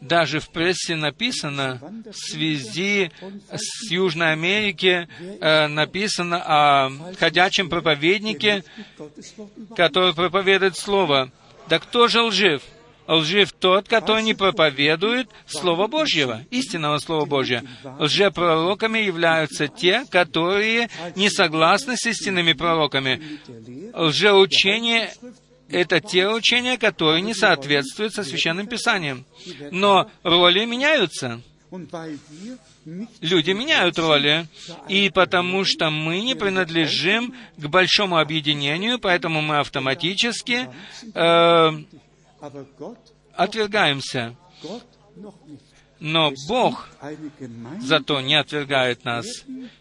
A: даже в прессе написано, в связи с Южной Америки э, написано о ходячем проповеднике, который проповедует Слово. Да кто же лжив? Лжив тот, который не проповедует Слово Божьего, истинного Слова Божьего. Лжепророками являются те, которые не согласны с истинными пророками. Лжеучение это те учения, которые не соответствуют со Священным Писанием. Но роли меняются. Люди меняют роли. И потому что мы не принадлежим к большому объединению, поэтому мы автоматически э, отвергаемся. Но Бог зато не отвергает нас.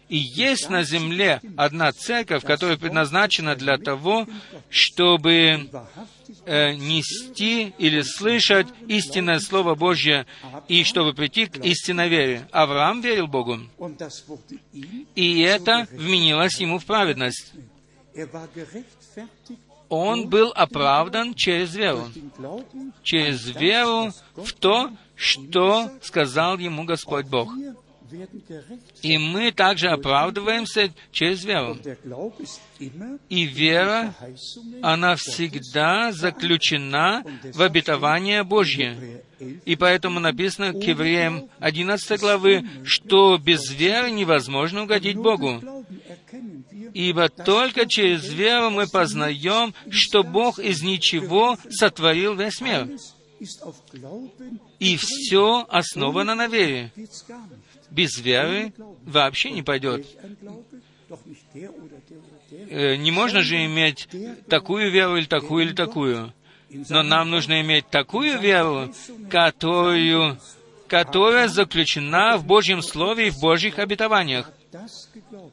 A: И есть на земле одна церковь, которая предназначена для того, чтобы э, нести или слышать истинное Слово Божье и чтобы прийти к истинной вере. Авраам верил Богу, и это вменилось ему в праведность он был оправдан через веру. Через веру в то, что сказал ему Господь Бог. И мы также оправдываемся через веру. И вера, она всегда заключена в обетование Божье. И поэтому написано к евреям 11 главы, что без веры невозможно угодить Богу. Ибо только через веру мы познаем, что Бог из ничего сотворил весь мир. И все основано на вере. Без веры вообще не пойдет. Э, не можно же иметь такую веру или такую или такую. Но нам нужно иметь такую веру, которую, которая заключена в Божьем Слове и в Божьих обетованиях.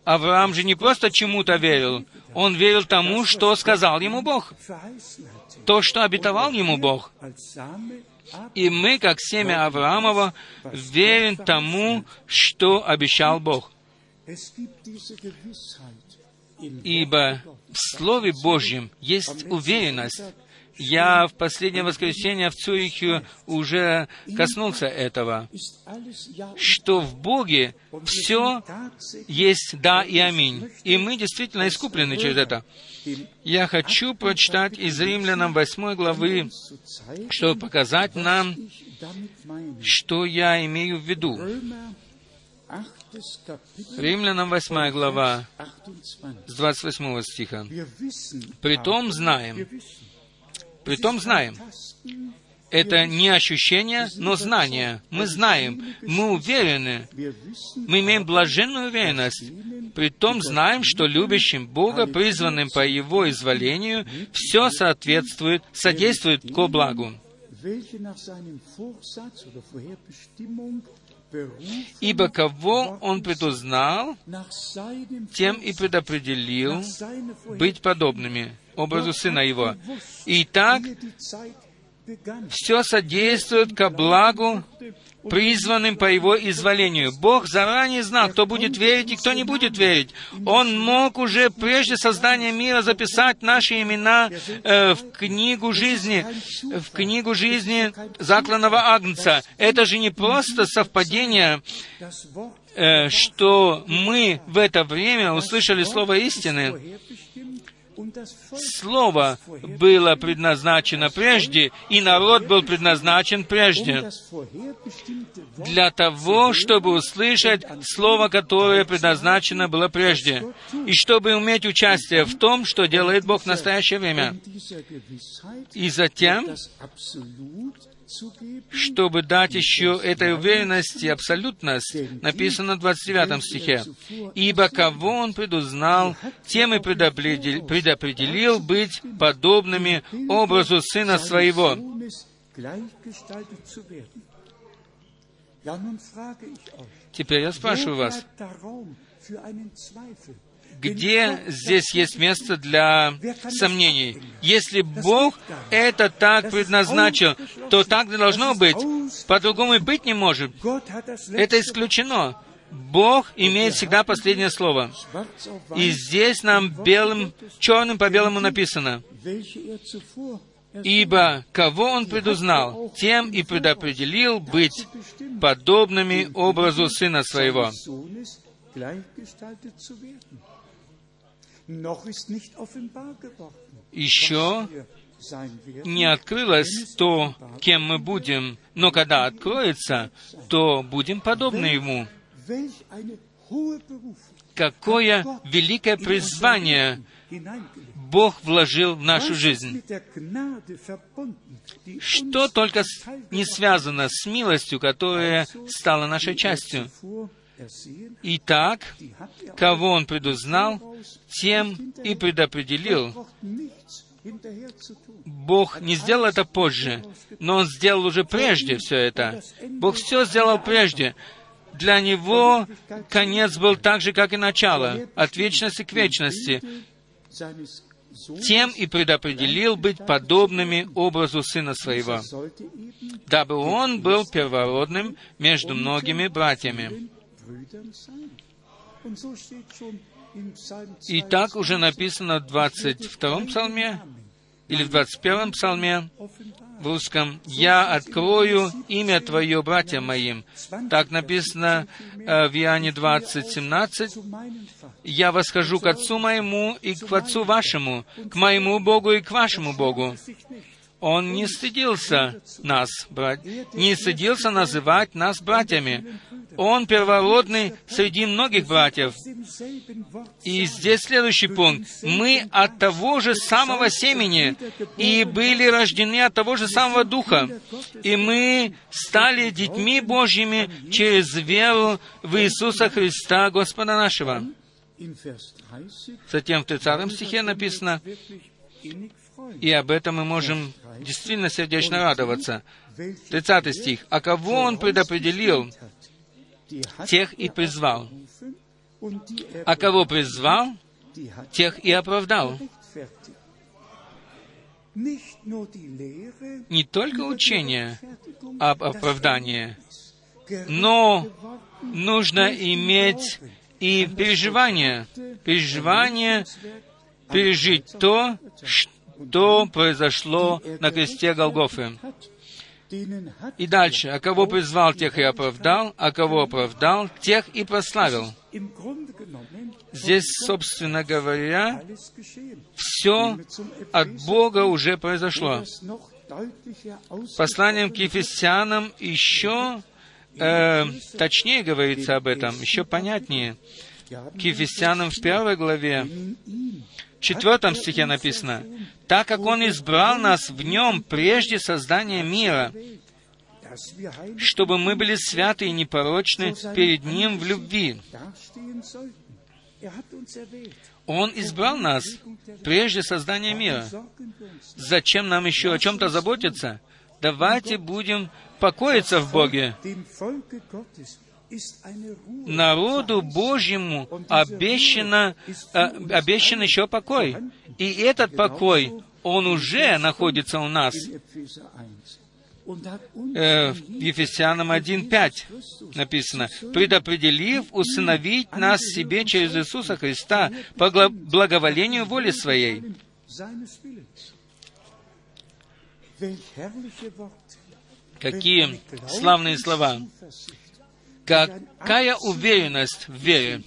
A: Авраам же не просто чему-то верил, он верил тому, что сказал ему Бог, то, что обетовал ему Бог. И мы, как семя Авраамова, верим тому, что обещал Бог. Ибо в Слове Божьем есть уверенность, я в последнее воскресенье в Цюрихе уже коснулся этого, что в Боге все есть «да» и «аминь». И мы действительно искуплены через это. Я хочу прочитать из Римлянам 8 главы, чтобы показать нам, что я имею в виду. Римлянам 8 глава, с 28 стиха. «Притом знаем, Притом знаем. Это не ощущение, но знание. Мы знаем, мы уверены, мы имеем блаженную уверенность. Притом знаем, что любящим Бога, призванным по Его изволению, все соответствует, содействует ко благу. Ибо кого Он предузнал, тем и предопределил быть подобными образу Сына Его. И так все содействует ко благу призванным по его изволению. Бог заранее знал, кто будет верить и кто не будет верить. Он мог уже прежде создания мира записать наши имена э, в книгу жизни, в книгу жизни закланного Агнца. Это же не просто совпадение, э, что мы в это время услышали слово истины, Слово было предназначено прежде, и народ был предназначен прежде для того, чтобы услышать Слово, которое предназначено было прежде, и чтобы уметь участие в том, что делает Бог в настоящее время. И затем чтобы дать еще этой уверенности абсолютность, написано в 29 стихе. «Ибо кого Он предузнал, тем и предопределил, предопределил быть подобными образу Сына Своего». Теперь я спрашиваю вас, где здесь есть место для сомнений? Если Бог это так предназначил, то так должно быть. По-другому и быть не может. Это исключено. Бог имеет всегда последнее слово. И здесь нам белым, черным по белому написано. Ибо кого Он предузнал, тем и предопределил быть подобными образу Сына Своего еще не открылось то, кем мы будем, но когда откроется, то будем подобны Ему. Какое великое призвание Бог вложил в нашу жизнь. Что только не связано с милостью, которая стала нашей частью. Итак, кого Он предузнал, тем и предопределил. Бог не сделал это позже, но Он сделал уже прежде все это. Бог все сделал прежде. Для Него конец был так же, как и начало, от вечности к вечности. Тем и предопределил быть подобными образу Сына Своего, дабы Он был первородным между многими братьями. И так уже написано в 22-м псалме или в 21-м псалме, в русском, «Я открою имя Твое братьям моим». Так написано э, в Иоанне 20, 17. «Я восхожу к Отцу моему и к Отцу вашему, к моему Богу и к вашему Богу». Он не стыдился нас, брать, не стыдился называть нас братьями. Он первородный среди многих братьев. И здесь следующий пункт. Мы от того же самого семени и были рождены от того же самого Духа. И мы стали детьми Божьими через веру в Иисуса Христа, Господа нашего. Затем в 30 стихе написано, и об этом мы можем действительно сердечно радоваться. 30 стих. «А кого Он предопределил, тех и призвал. А кого призвал, тех и оправдал». Не только учение об оправдании, но нужно иметь и переживание, переживание пережить то, что произошло на кресте Голгофы. И дальше, а кого призвал, тех и оправдал, а кого оправдал, тех и прославил. Здесь, собственно говоря, все от Бога уже произошло. Посланием к Ефесянам еще э, точнее говорится об этом, еще понятнее. К Ефесянам в первой главе в четвертом стихе написано, «Так как Он избрал нас в Нем прежде создания мира, чтобы мы были святы и непорочны перед Ним в любви». Он избрал нас прежде создания мира. Зачем нам еще о чем-то заботиться? Давайте будем покоиться в Боге народу Божьему обещано, э, обещан еще покой. И этот покой, он уже находится у нас. Э, в Ефесянам 1.5 написано, «Предопределив усыновить нас себе через Иисуса Христа по благоволению воли Своей». Какие славные слова! Какая уверенность в вере?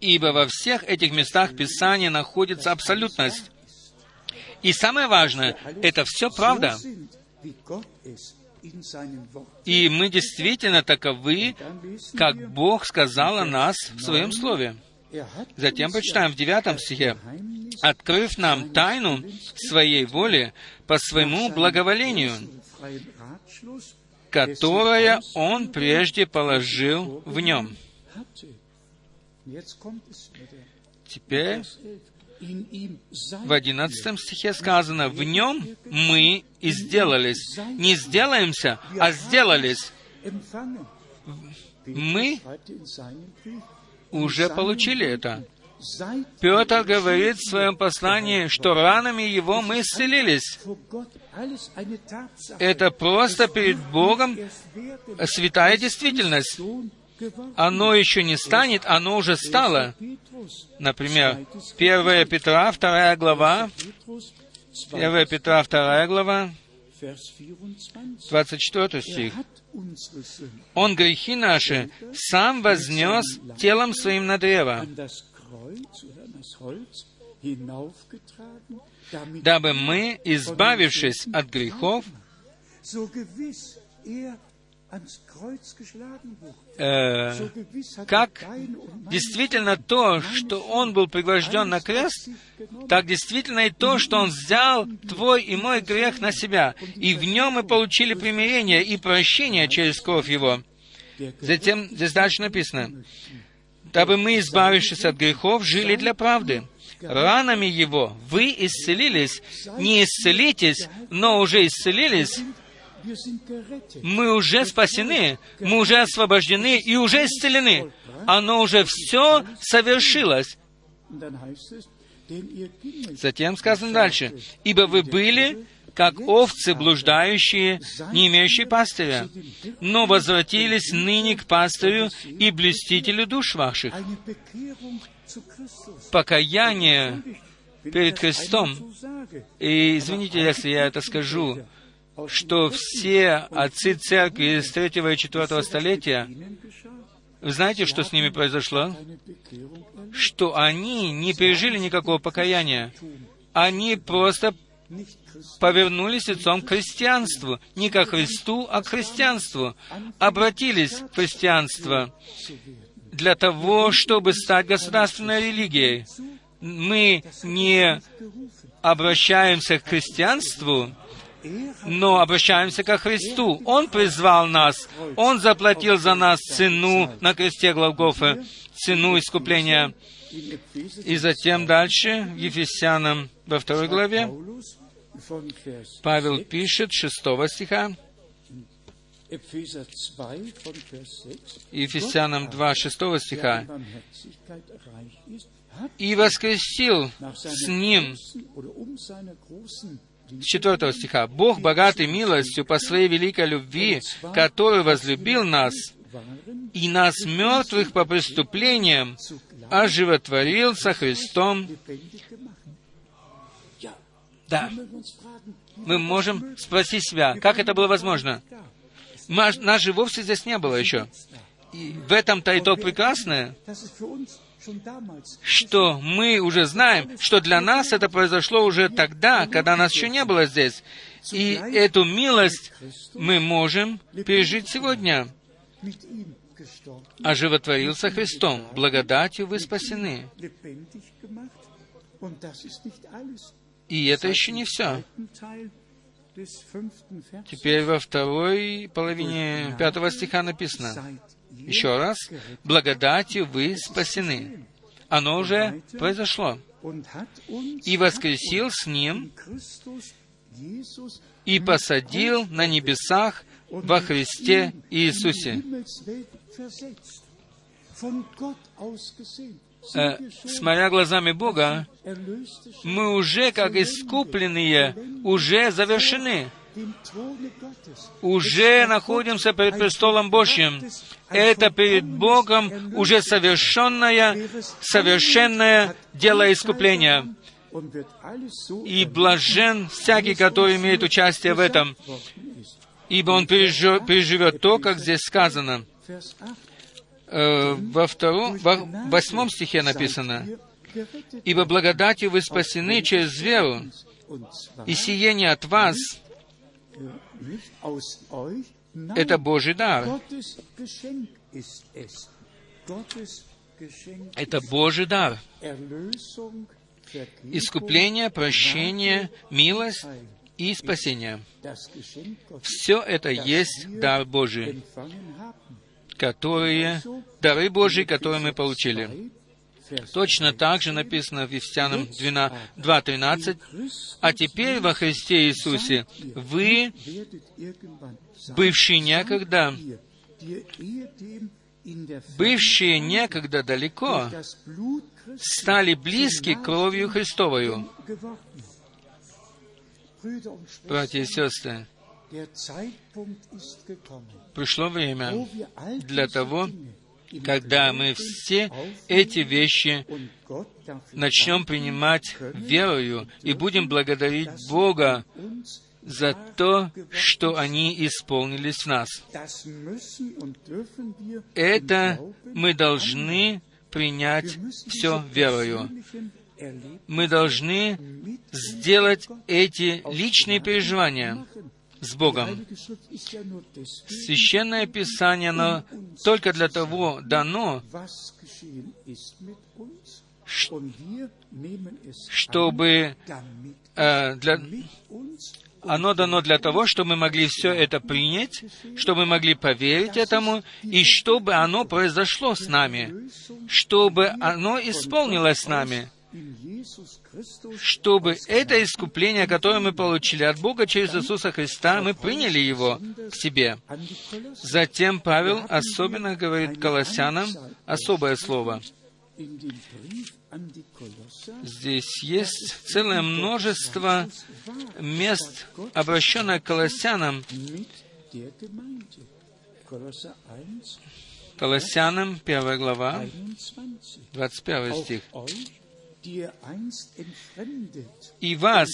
A: Ибо во всех этих местах Писания находится абсолютность. И самое важное, это все правда. И мы действительно таковы, как Бог сказал о нас в Своем Слове. Затем почитаем в девятом стихе. «Открыв нам тайну Своей воли по Своему благоволению, которое он прежде положил в нем. Теперь в одиннадцатом стихе сказано, «В нем мы и сделались». Не сделаемся, а сделались. Мы уже получили это. Петр говорит в своем послании, что ранами его мы исцелились. Это просто перед Богом святая действительность. Оно еще не станет, оно уже стало. Например, 1 Петра, 2 глава, 1 Петра, 2 глава, 24 стих. Он грехи наши сам вознес телом своим на древо, дабы мы, избавившись от грехов, э, как действительно то, что Он был пригвожден на крест, так действительно и то, что Он взял твой и мой грех на себя, и в нем мы получили примирение и прощение через кровь Его. Затем здесь дальше написано, дабы мы, избавившись от грехов, жили для правды. Ранами Его вы исцелились, не исцелитесь, но уже исцелились, мы уже спасены, мы уже освобождены и уже исцелены. Оно уже все совершилось. Затем сказано дальше, «Ибо вы были, как овцы блуждающие, не имеющие пастыря, но возвратились ныне к пастырю и блюстителю душ ваших». Покаяние перед Христом, и извините, если я это скажу, что все отцы церкви из третьего и четвертого столетия, знаете, что с ними произошло? Что они не пережили никакого покаяния. Они просто повернулись лицом к христианству. Не к Христу, а к христианству. Обратились в христианство для того, чтобы стать государственной религией. Мы не обращаемся к христианству, но обращаемся ко Христу. Он призвал нас, Он заплатил за нас цену на кресте Главгофы, цену искупления. И затем дальше, Ефесянам во второй главе, Павел пишет, шестого стиха, Ефесянам 2, 6 стиха, «И воскресил с Ним с 4 стиха. «Бог, богатый милостью по своей великой любви, который возлюбил нас, и нас, мертвых по преступлениям, оживотворил со Христом». Да. Мы можем спросить себя, как это было возможно? Нас же вовсе здесь не было еще. И в этом-то и то прекрасное, что мы уже знаем, что для нас это произошло уже тогда, когда нас еще не было здесь. И эту милость мы можем пережить сегодня. Оживотворился Христом. Благодатью вы спасены. И это еще не все. Теперь во второй половине пятого стиха написано, еще раз, благодатью вы спасены. Оно уже произошло. И воскресил с Ним, и посадил на небесах во Христе Иисусе. Э, смотря глазами Бога, мы уже, как искупленные, уже завершены уже находимся перед престолом Божьим. Это перед Богом уже совершенное, совершенное дело искупления. И блажен всякий, который имеет участие в этом, ибо он переживет, то, как здесь сказано. Э, во втором, во восьмом стихе написано, «Ибо благодатью вы спасены через веру, и сие не от вас, это Божий дар. Это Божий дар. Искупление, прощение, милость и спасение. Все это есть дар Божий, которые, дары Божьи, которые мы получили. Точно так же написано в Ефесянам 2.13, «А теперь во Христе Иисусе вы, бывшие некогда, бывшие некогда далеко, стали близки кровью Христовою». Братья и сестры, пришло время для того, когда мы все эти вещи начнем принимать верою и будем благодарить Бога за то, что они исполнились в нас. Это мы должны принять все верою. Мы должны сделать эти личные переживания с Богом. Священное Писание, оно только для того дано, чтобы э, для, оно дано для того, чтобы мы могли все это принять, чтобы мы могли поверить этому, и чтобы оно произошло с нами, чтобы оно исполнилось с нами чтобы это искупление, которое мы получили от Бога через Иисуса Христа, мы приняли его к себе. Затем Павел особенно говорит колоссянам особое слово. Здесь есть целое множество мест, обращенных к колоссянам, Колоссянам, первая глава, 21 стих и вас,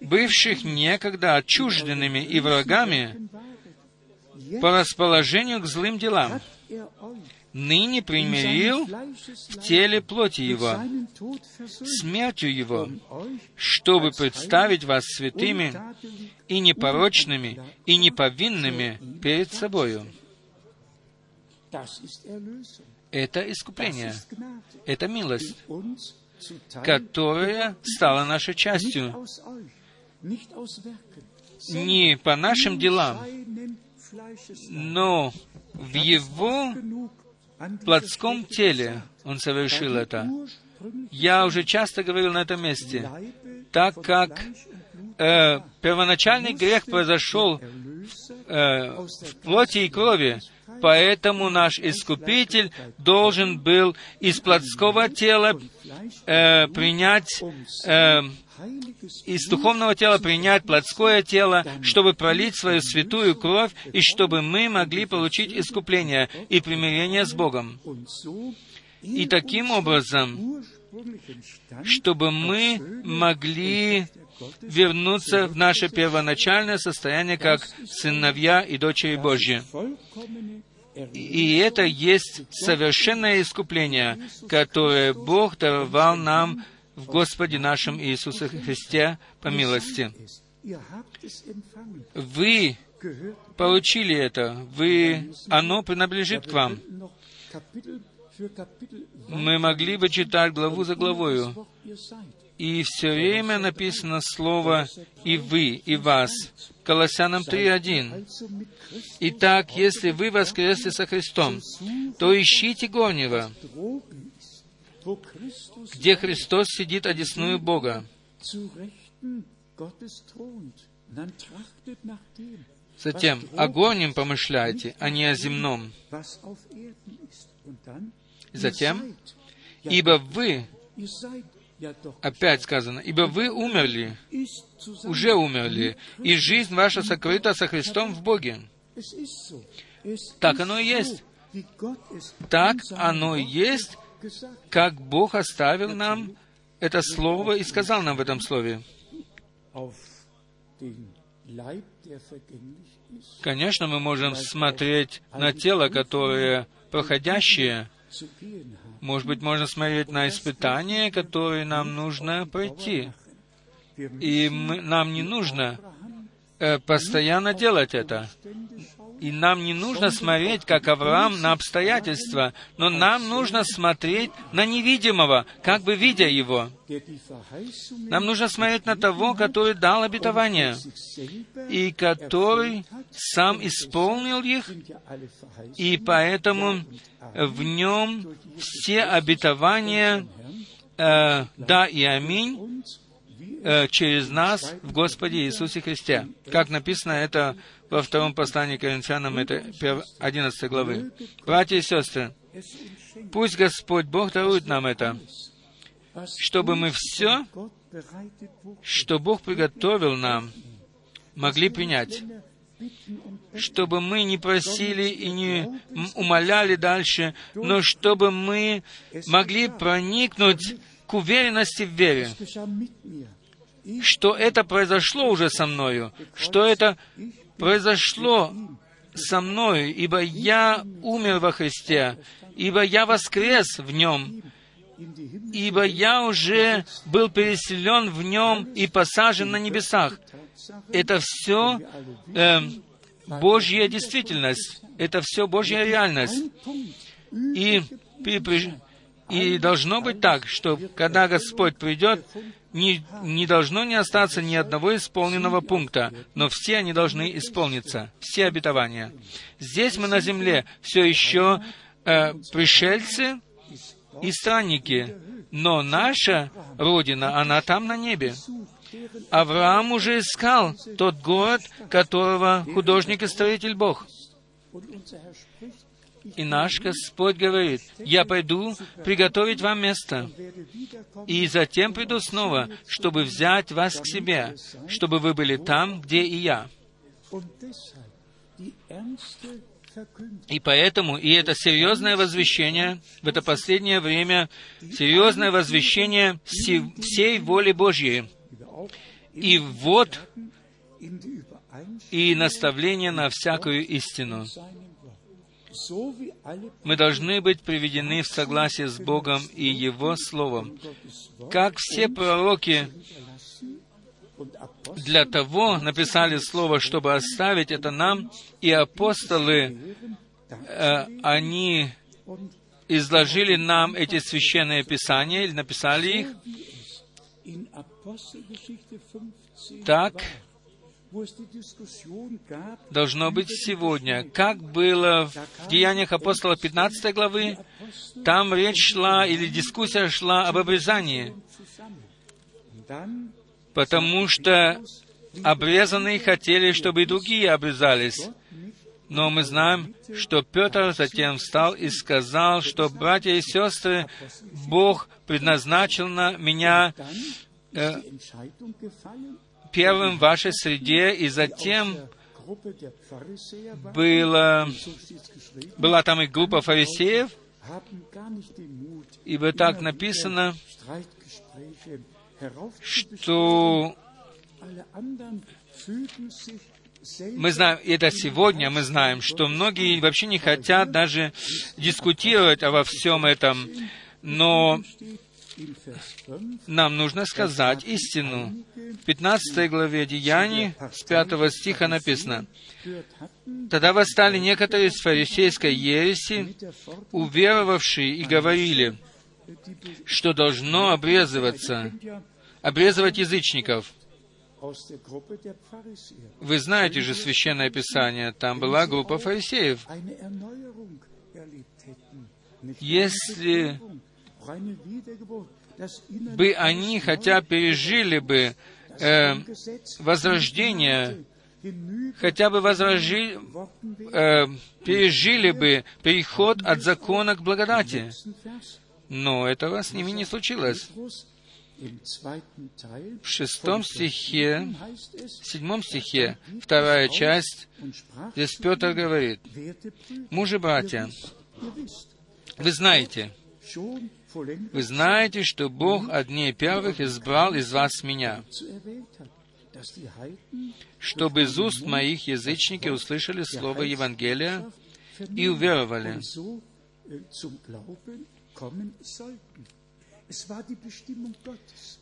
A: бывших некогда отчужденными и врагами, по расположению к злым делам, ныне примирил в теле плоти Его, смертью Его, чтобы представить вас святыми и непорочными и неповинными перед собою. Это искупление, это милость, которая стала нашей частью не по нашим делам, но в Его плотском теле Он совершил это. Я уже часто говорил на этом месте, так как э, первоначальный грех произошел э, в плоти и крови, поэтому наш Искупитель должен был из плотского тела э, принять э, из духовного тела принять плотское тело, чтобы пролить свою святую кровь, и чтобы мы могли получить искупление и примирение с Богом. И таким образом, чтобы мы могли вернуться в наше первоначальное состояние как сыновья и дочери Божьи. И это есть совершенное искупление, которое Бог даровал нам в Господе нашем Иисусе Христе по милости. Вы получили это, вы, оно принадлежит к вам. Мы могли бы читать главу за главою, и все время написано слово «и вы», «и вас». Колоссянам 3.1. Итак, если вы воскресли со Христом, то ищите горнего, где Христос сидит одесную Бога. Затем о горнем помышляйте, а не о земном. Затем, ибо вы, опять сказано, ибо вы умерли, уже умерли, и жизнь ваша сокрыта со Христом в Боге. Так оно и есть. Так оно и есть, как Бог оставил нам это слово и сказал нам в этом слове. Конечно, мы можем смотреть на тело, которое проходящее. Может быть, можно смотреть на испытания, которые нам нужно пройти. И мы, нам не нужно э, постоянно делать это. И нам не нужно смотреть, как Авраам, на обстоятельства, но нам нужно смотреть на невидимого, как бы видя его. Нам нужно смотреть на того, который дал обетование, и который сам исполнил их, и поэтому в нем все обетования э, «да» и «аминь» э, через нас в Господе Иисусе Христе. Как написано это во втором послании к Коринфянам, это 11 главы. Братья и сестры, пусть Господь Бог дарует нам это, чтобы мы все, что Бог приготовил нам, могли принять, чтобы мы не просили и не умоляли дальше, но чтобы мы могли проникнуть к уверенности в вере, что это произошло уже со мною, что это произошло со мною, ибо я умер во Христе, ибо я воскрес в Нем, ибо я уже был переселен в Нем и посажен на небесах. Это все э, Божья действительность, это все Божья реальность. И, и должно быть так, что когда Господь придет, не, не должно не остаться ни одного исполненного пункта, но все они должны исполниться, все обетования. Здесь мы на земле все еще э, пришельцы и странники, но наша Родина, она там на небе. Авраам уже искал тот город, которого художник и строитель Бог. И наш Господь говорит, «Я пойду приготовить вам место, и затем приду снова, чтобы взять вас к себе, чтобы вы были там, где и я». И поэтому, и это серьезное возвещение, в это последнее время, серьезное возвещение всей воли Божьей. И вот и наставление на всякую истину. Мы должны быть приведены в согласие с Богом и Его Словом. Как все пророки для того написали Слово, чтобы оставить это нам, и апостолы, э, они изложили нам эти священные писания, или написали их, так должно быть сегодня. Как было в Деяниях апостола 15 главы, там речь шла или дискуссия шла об обрезании, потому что обрезанные хотели, чтобы и другие обрезались. Но мы знаем, что Петр затем встал и сказал, что, братья и сестры, Бог предназначил на меня э, первым в вашей среде, и затем было, была там и группа фарисеев, ибо так написано, что мы знаем, это сегодня мы знаем, что многие вообще не хотят даже дискутировать обо всем этом, но нам нужно сказать истину. В 15 главе Деяний, с 5 стиха написано, «Тогда восстали некоторые из фарисейской ереси, уверовавшие и говорили, что должно обрезываться, обрезывать язычников». Вы знаете же Священное Писание, там была группа фарисеев. Если бы они хотя пережили бы э, возрождение, хотя бы возражи, э, пережили бы переход от закона к благодати. Но этого с ними не случилось. В шестом стихе, седьмом стихе, вторая часть, здесь Петр говорит, «Мужи, братья, вы знаете, вы знаете, что Бог от дней первых избрал из вас меня, чтобы из уст моих язычники услышали слово Евангелия и уверовали.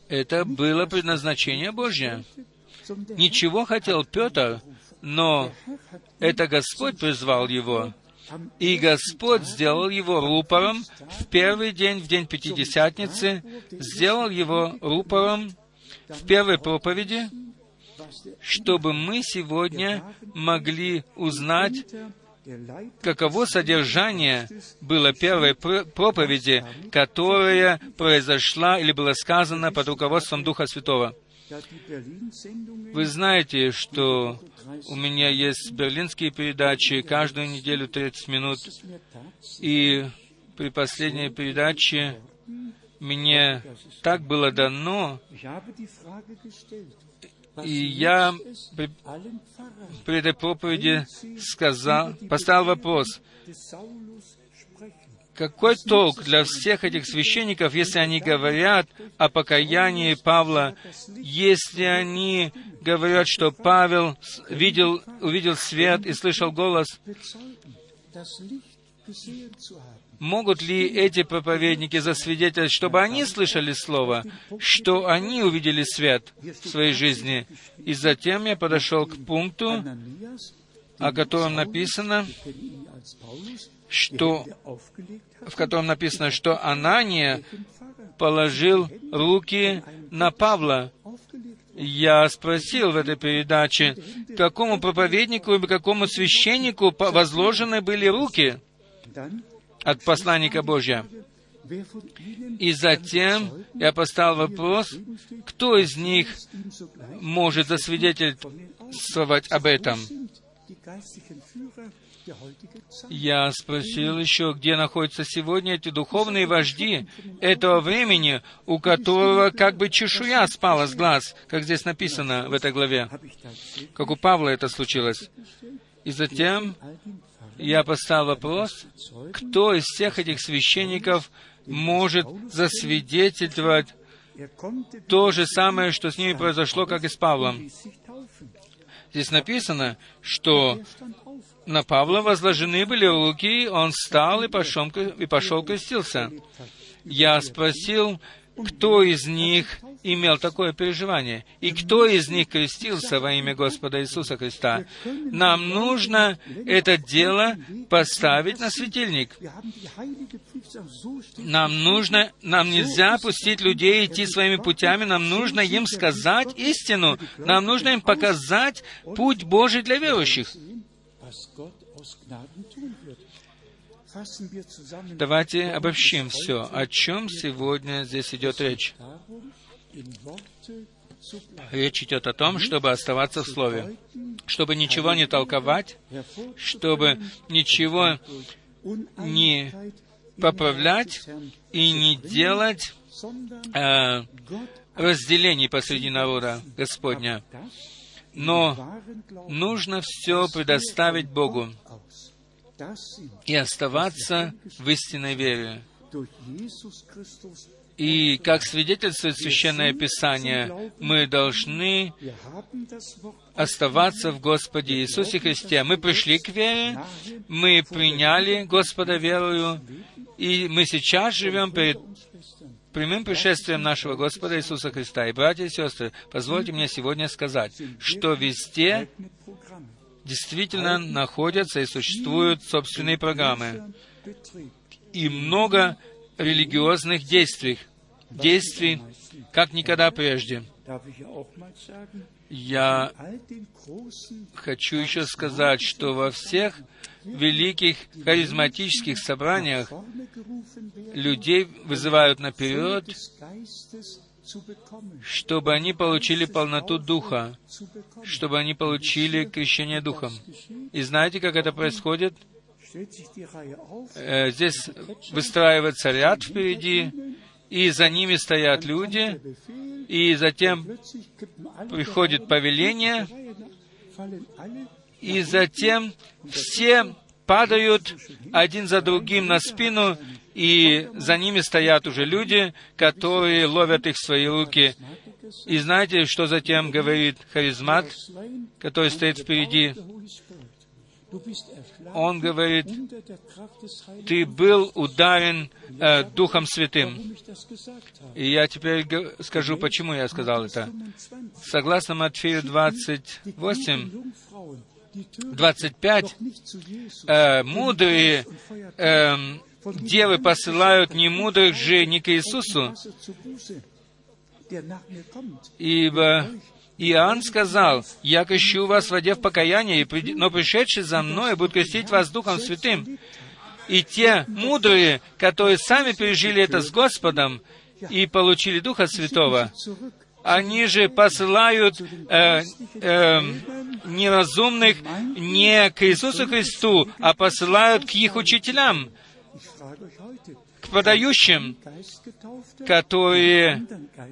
A: Это было предназначение Божье. Ничего хотел Петр, но это Господь призвал его. И Господь сделал его рупором в первый день, в день Пятидесятницы, сделал его рупором в первой проповеди, чтобы мы сегодня могли узнать, каково содержание было первой проповеди, которая произошла или была сказана под руководством Духа Святого. Вы знаете, что у меня есть берлинские передачи каждую неделю 30 минут, и при последней передаче мне так было дано, и я при, при этой проповеди сказал, поставил вопрос, какой толк для всех этих священников, если они говорят о покаянии Павла, если они говорят, что Павел видел, увидел свет и слышал голос? Могут ли эти проповедники засвидетельствовать, чтобы они слышали Слово, что они увидели свет в своей жизни? И затем я подошел к пункту, о котором написано, что, в котором написано, что Анания положил руки на Павла. Я спросил в этой передаче, какому проповеднику и какому священнику возложены были руки от посланника Божья. И затем я поставил вопрос, кто из них может засвидетельствовать об этом. Я спросил еще, где находятся сегодня эти духовные вожди этого времени, у которого как бы чешуя спала с глаз, как здесь написано в этой главе, как у Павла это случилось. И затем я поставил вопрос, кто из всех этих священников может засвидетельствовать то же самое, что с ними произошло, как и с Павлом. Здесь написано, что на Павла возложены были руки, он встал и пошел, и пошел крестился. Я спросил, кто из них имел такое переживание, и кто из них крестился во имя Господа Иисуса Христа. Нам нужно это дело поставить на светильник. Нам нужно, нам нельзя пустить людей идти своими путями, нам нужно им сказать истину, нам нужно им показать путь Божий для верующих. Давайте обобщим все, о чем сегодня здесь идет речь. Речь идет о том, чтобы оставаться в Слове, чтобы ничего не толковать, чтобы ничего не поправлять и не делать э, разделений посреди народа Господня. Но нужно все предоставить Богу и оставаться в истинной вере. И, как свидетельствует Священное Писание, мы должны оставаться в Господе Иисусе Христе. Мы пришли к вере, мы приняли Господа верою, и мы сейчас живем перед прямым пришествием нашего Господа Иисуса Христа. И, братья и сестры, позвольте мне сегодня сказать, что везде действительно находятся и существуют собственные программы. И много религиозных действий, действий, как никогда прежде. Я хочу еще сказать, что во всех великих харизматических собраниях людей вызывают наперед, чтобы они получили полноту Духа, чтобы они получили крещение Духом. И знаете, как это происходит? Э, здесь выстраивается ряд впереди, и за ними стоят люди, и затем приходит повеление, и затем все падают один за другим на спину, и за ними стоят уже люди, которые ловят их в свои руки. И знаете, что затем говорит харизмат, который стоит впереди? Он говорит, ты был ударен э, Духом Святым. И я теперь скажу, почему я сказал это. Согласно Матфею 28, 25, э, мудрые э, девы посылают не мудрых же не к Иисусу, ибо Иоанн сказал, «Я крещу вас в воде в покаяние, но пришедший за мной будет крестить вас Духом Святым». И те мудрые, которые сами пережили это с Господом и получили Духа Святого, они же посылают э, э, неразумных не к Иисусу Христу, а посылают к их учителям, к подающим, которые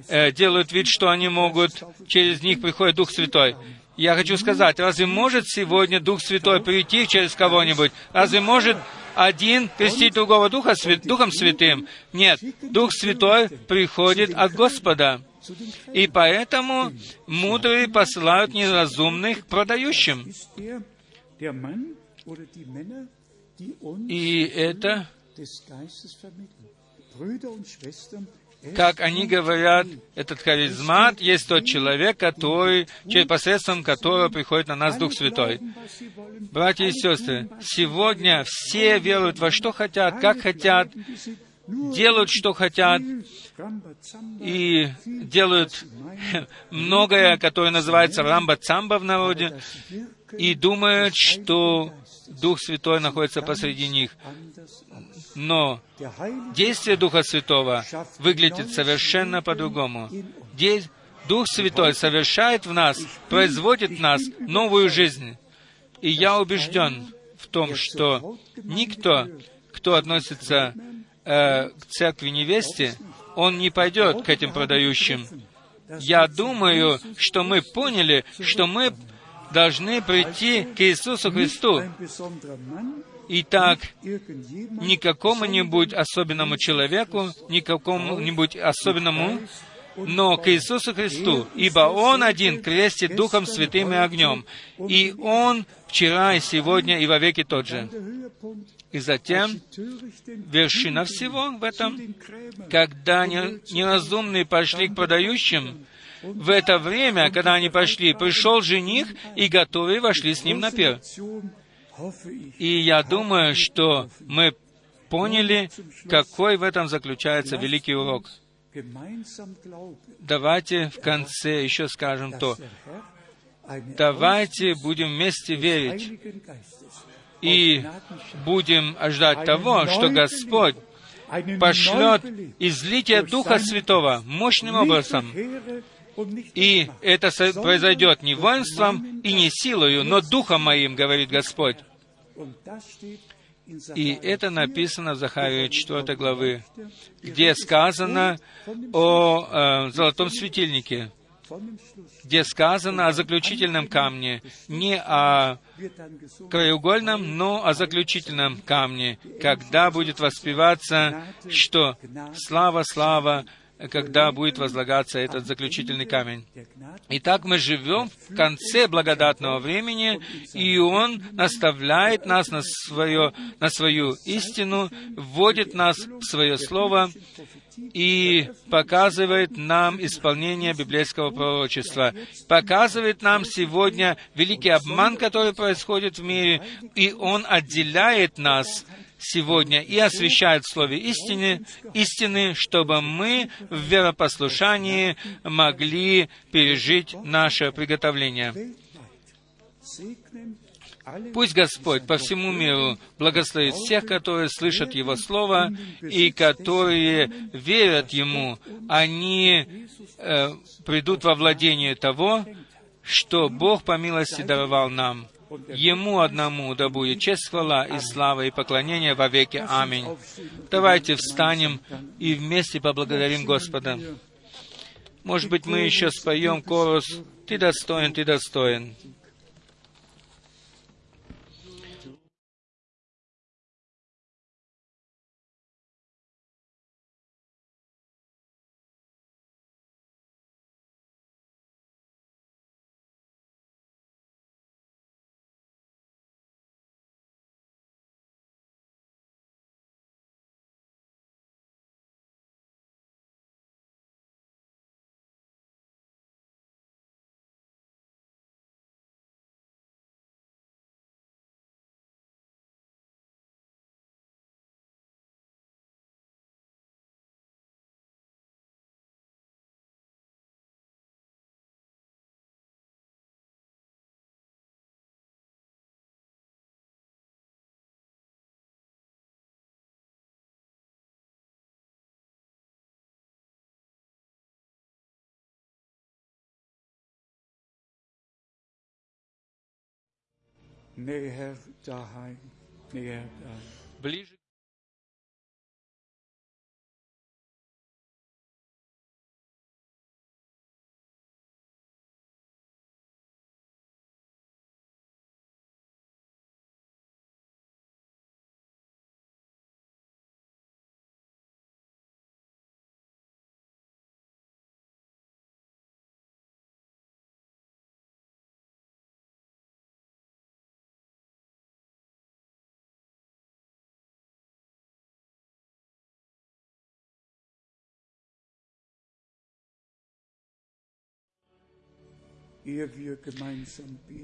A: э, делают вид, что они могут, через них приходит Дух Святой. Я хочу сказать, разве может сегодня Дух Святой прийти через кого-нибудь? Разве может один крестить другого Духа, свят, Духом Святым? Нет, Дух Святой приходит от Господа. И поэтому мудрые посылают неразумных к продающим. И это как они говорят, этот харизмат есть тот человек, который, через посредством которого приходит на нас Дух Святой. Братья и сестры, сегодня все веруют во что хотят, как хотят, делают, что хотят, и делают многое, которое называется рамба-цамба в народе, и думают, что Дух Святой находится посреди них. Но действие Духа Святого выглядит совершенно по-другому. Дух Святой совершает в нас, производит в нас новую жизнь. И я убежден в том, что никто, кто относится э, к церкви невесте, он не пойдет к этим продающим. Я думаю, что мы поняли, что мы должны прийти к Иисусу Христу. Итак, не какому-нибудь особенному человеку, не какому-нибудь особенному, но к Иисусу Христу, ибо Он один крестит Духом Святым и огнем, и Он вчера и сегодня и вовеки тот же. И затем вершина всего в этом, когда неразумные пошли к продающим, в это время, когда они пошли, пришел жених, и готовые вошли с ним на пир. И я думаю, что мы поняли, какой в этом заключается великий урок. Давайте в конце еще скажем то. Давайте будем вместе верить и будем ждать того, что Господь пошлет излитие Духа Святого мощным образом. И это произойдет не воинством и не силою, но Духом моим, говорит Господь. И это написано в Захарии 4 главы, где сказано о э, золотом светильнике, где сказано о заключительном камне, не о краеугольном, но о заключительном камне, когда будет воспеваться, что «Слава, слава, когда будет возлагаться этот заключительный камень. Итак, мы живем в конце благодатного времени, и Он наставляет нас на, свое, на свою истину, вводит нас в Свое Слово и показывает нам исполнение библейского пророчества, показывает нам сегодня великий обман, который происходит в мире, и Он отделяет нас сегодня и освещает в Слове истины, истины, чтобы мы в веропослушании могли пережить наше приготовление. Пусть Господь по всему миру благословит всех, которые слышат Его Слово и которые верят Ему. Они э, придут во владение того, что Бог по милости даровал нам. Ему одному да будет честь, хвала и слава и поклонение во веки. Аминь. Давайте встанем и вместе поблагодарим Господа. Может быть, мы еще споем корус «Ты достоин, ты достоин». Bliżej.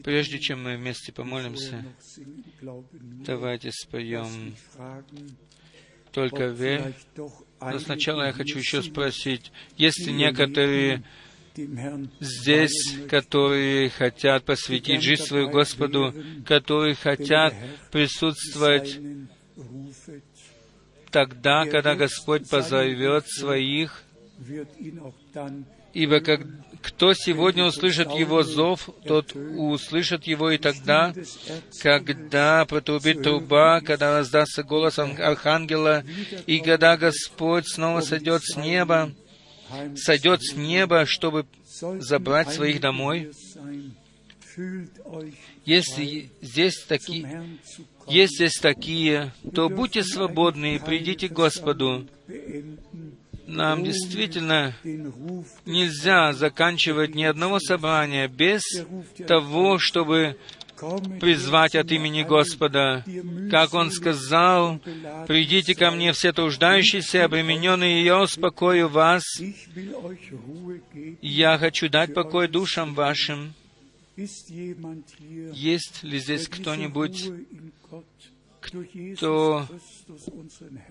A: Прежде чем мы вместе помолимся, давайте споем. «Только верь». Но сначала я хочу еще спросить, есть ли некоторые здесь, которые хотят посвятить жизнь свою Господу, которые хотят присутствовать тогда, когда Господь позовет своих, ибо как, кто сегодня услышит Его зов, тот услышит Его и тогда, когда протрубит труба, когда раздастся голос Архангела, и когда Господь снова сойдет с неба, сойдет с неба, чтобы забрать своих домой. Если здесь такие, есть здесь такие, то будьте свободны и придите к Господу. Нам действительно нельзя заканчивать ни одного собрания без того, чтобы призвать от имени Господа. Как Он сказал, «Придите ко мне все труждающиеся, обремененные, и я успокою вас. Я хочу дать покой душам вашим». Есть ли здесь кто-нибудь, кто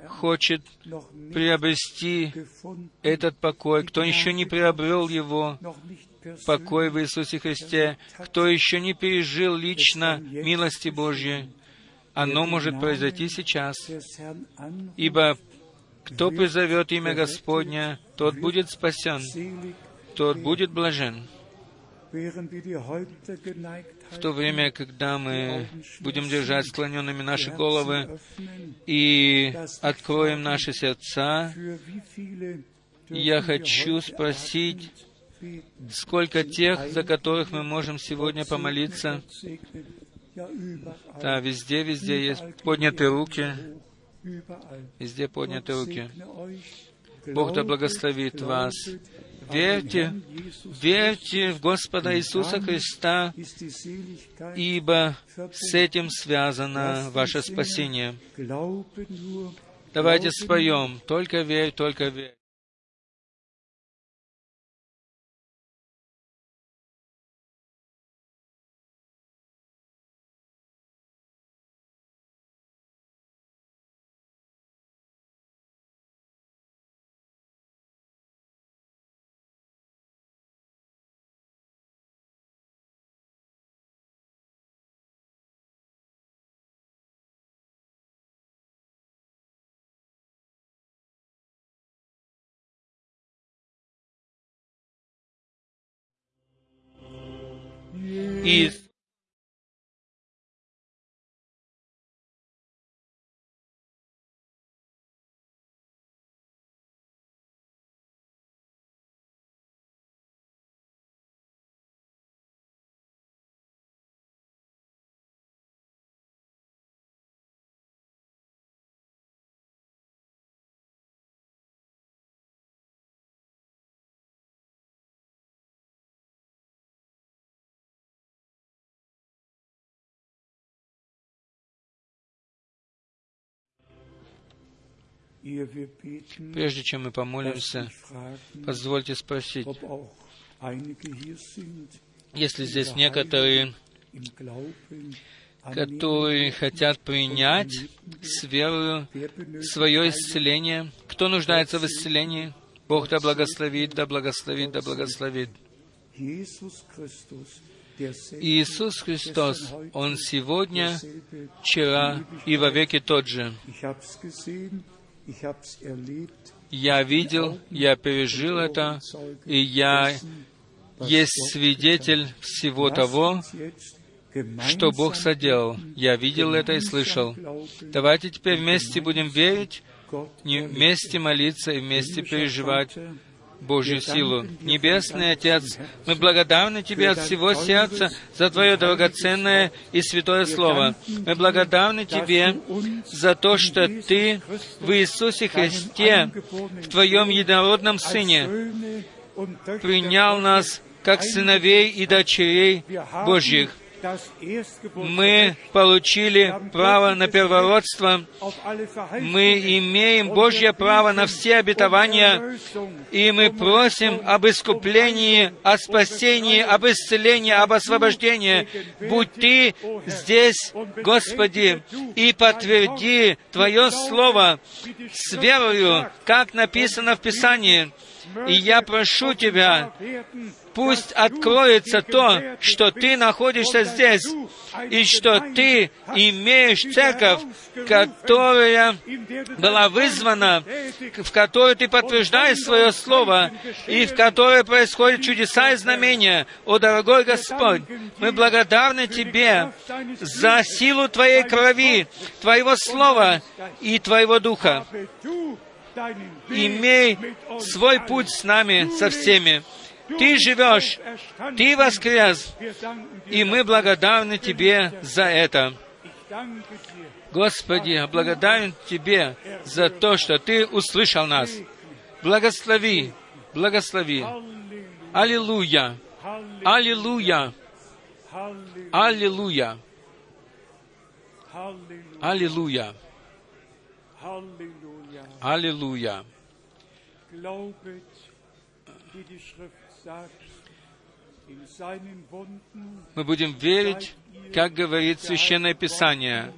A: хочет приобрести этот покой, кто еще не приобрел его, покой в Иисусе Христе, кто еще не пережил лично милости Божьей, оно может произойти сейчас, ибо кто призовет имя Господня, тот будет спасен, тот будет блажен в то время, когда мы будем держать склоненными наши головы и откроем наши сердца, я хочу спросить, сколько тех, за которых мы можем сегодня помолиться. Да, везде, везде есть поднятые руки. Везде поднятые руки. Бог да благословит вас. Верьте, верьте в Господа Иисуса Христа, ибо с этим связано ваше спасение. Давайте споем. Только верь, только верь. И Прежде чем мы помолимся, позвольте спросить, если здесь некоторые, которые хотят принять с верою свое исцеление, кто нуждается в исцелении, Бог да благословит, да благословит, да благословит. Иисус Христос, Он сегодня, вчера и во веки тот же. Я видел, я пережил это, и я есть свидетель всего того, что Бог соделал. Я видел это и слышал. Давайте теперь вместе будем верить, вместе молиться и вместе переживать Божью силу. Небесный Отец, мы благодарны Тебе от всего сердца за Твое драгоценное и святое Слово. Мы благодарны Тебе за то, что Ты в Иисусе Христе, в Твоем единородном Сыне, принял нас как сыновей и дочерей Божьих мы получили право на первородство, мы имеем Божье право на все обетования, и мы просим об искуплении, о спасении, об исцелении, об освобождении. Будь Ты здесь, Господи, и подтверди Твое Слово с верою, как написано в Писании. И я прошу Тебя, пусть откроется то, что ты находишься здесь, и что ты имеешь церковь, которая была вызвана, в которой ты подтверждаешь свое слово, и в которой происходят чудеса и знамения. О, дорогой Господь, мы благодарны Тебе за силу Твоей крови, Твоего слова и Твоего духа. Имей свой путь с нами, со всеми Ты живешь, Ты воскрес, и мы благодарны Тебе за это. Господи, благодарен Тебе за то, что Ты услышал нас. Благослови, благослови. Аллилуйя, аллилуйя, аллилуйя, аллилуйя, аллилуйя. Мы будем верить, как говорит Священное Писание.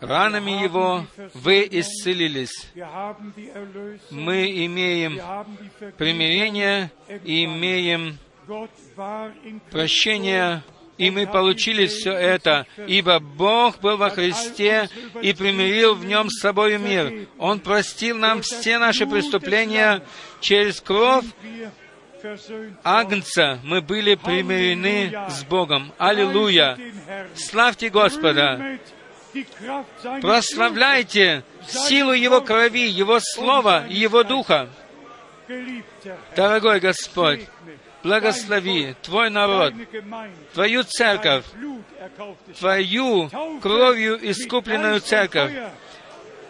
A: Ранами Его вы исцелились. Мы имеем примирение, имеем прощение, и мы получили все это, ибо Бог был во Христе и примирил в Нем с собой мир. Он простил нам все наши преступления через кровь Агнца мы были примирены с Богом. Аллилуйя! Славьте Господа! Прославляйте силу Его крови, Его Слова и Его Духа. Дорогой Господь, благослови Твой народ, Твою церковь, Твою кровью искупленную церковь,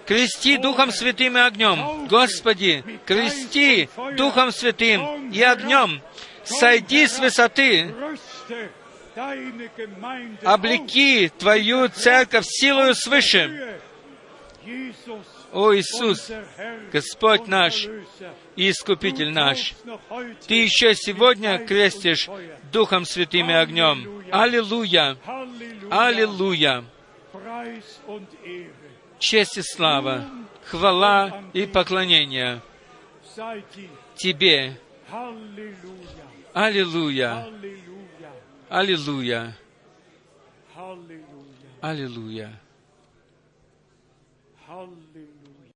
A: крести Духом Святым и огнем. Господи, крести Духом Святым и огнем. Сойди с высоты, облеки Твою церковь силою свыше. О Иисус, Господь наш Искупитель наш, Ты еще сегодня крестишь Духом Святым и огнем. Аллилуйя! Аллилуйя! Честь и слава, хвала и поклонение Тебе. Аллилуйя. Аллилуйя. Аллилуйя.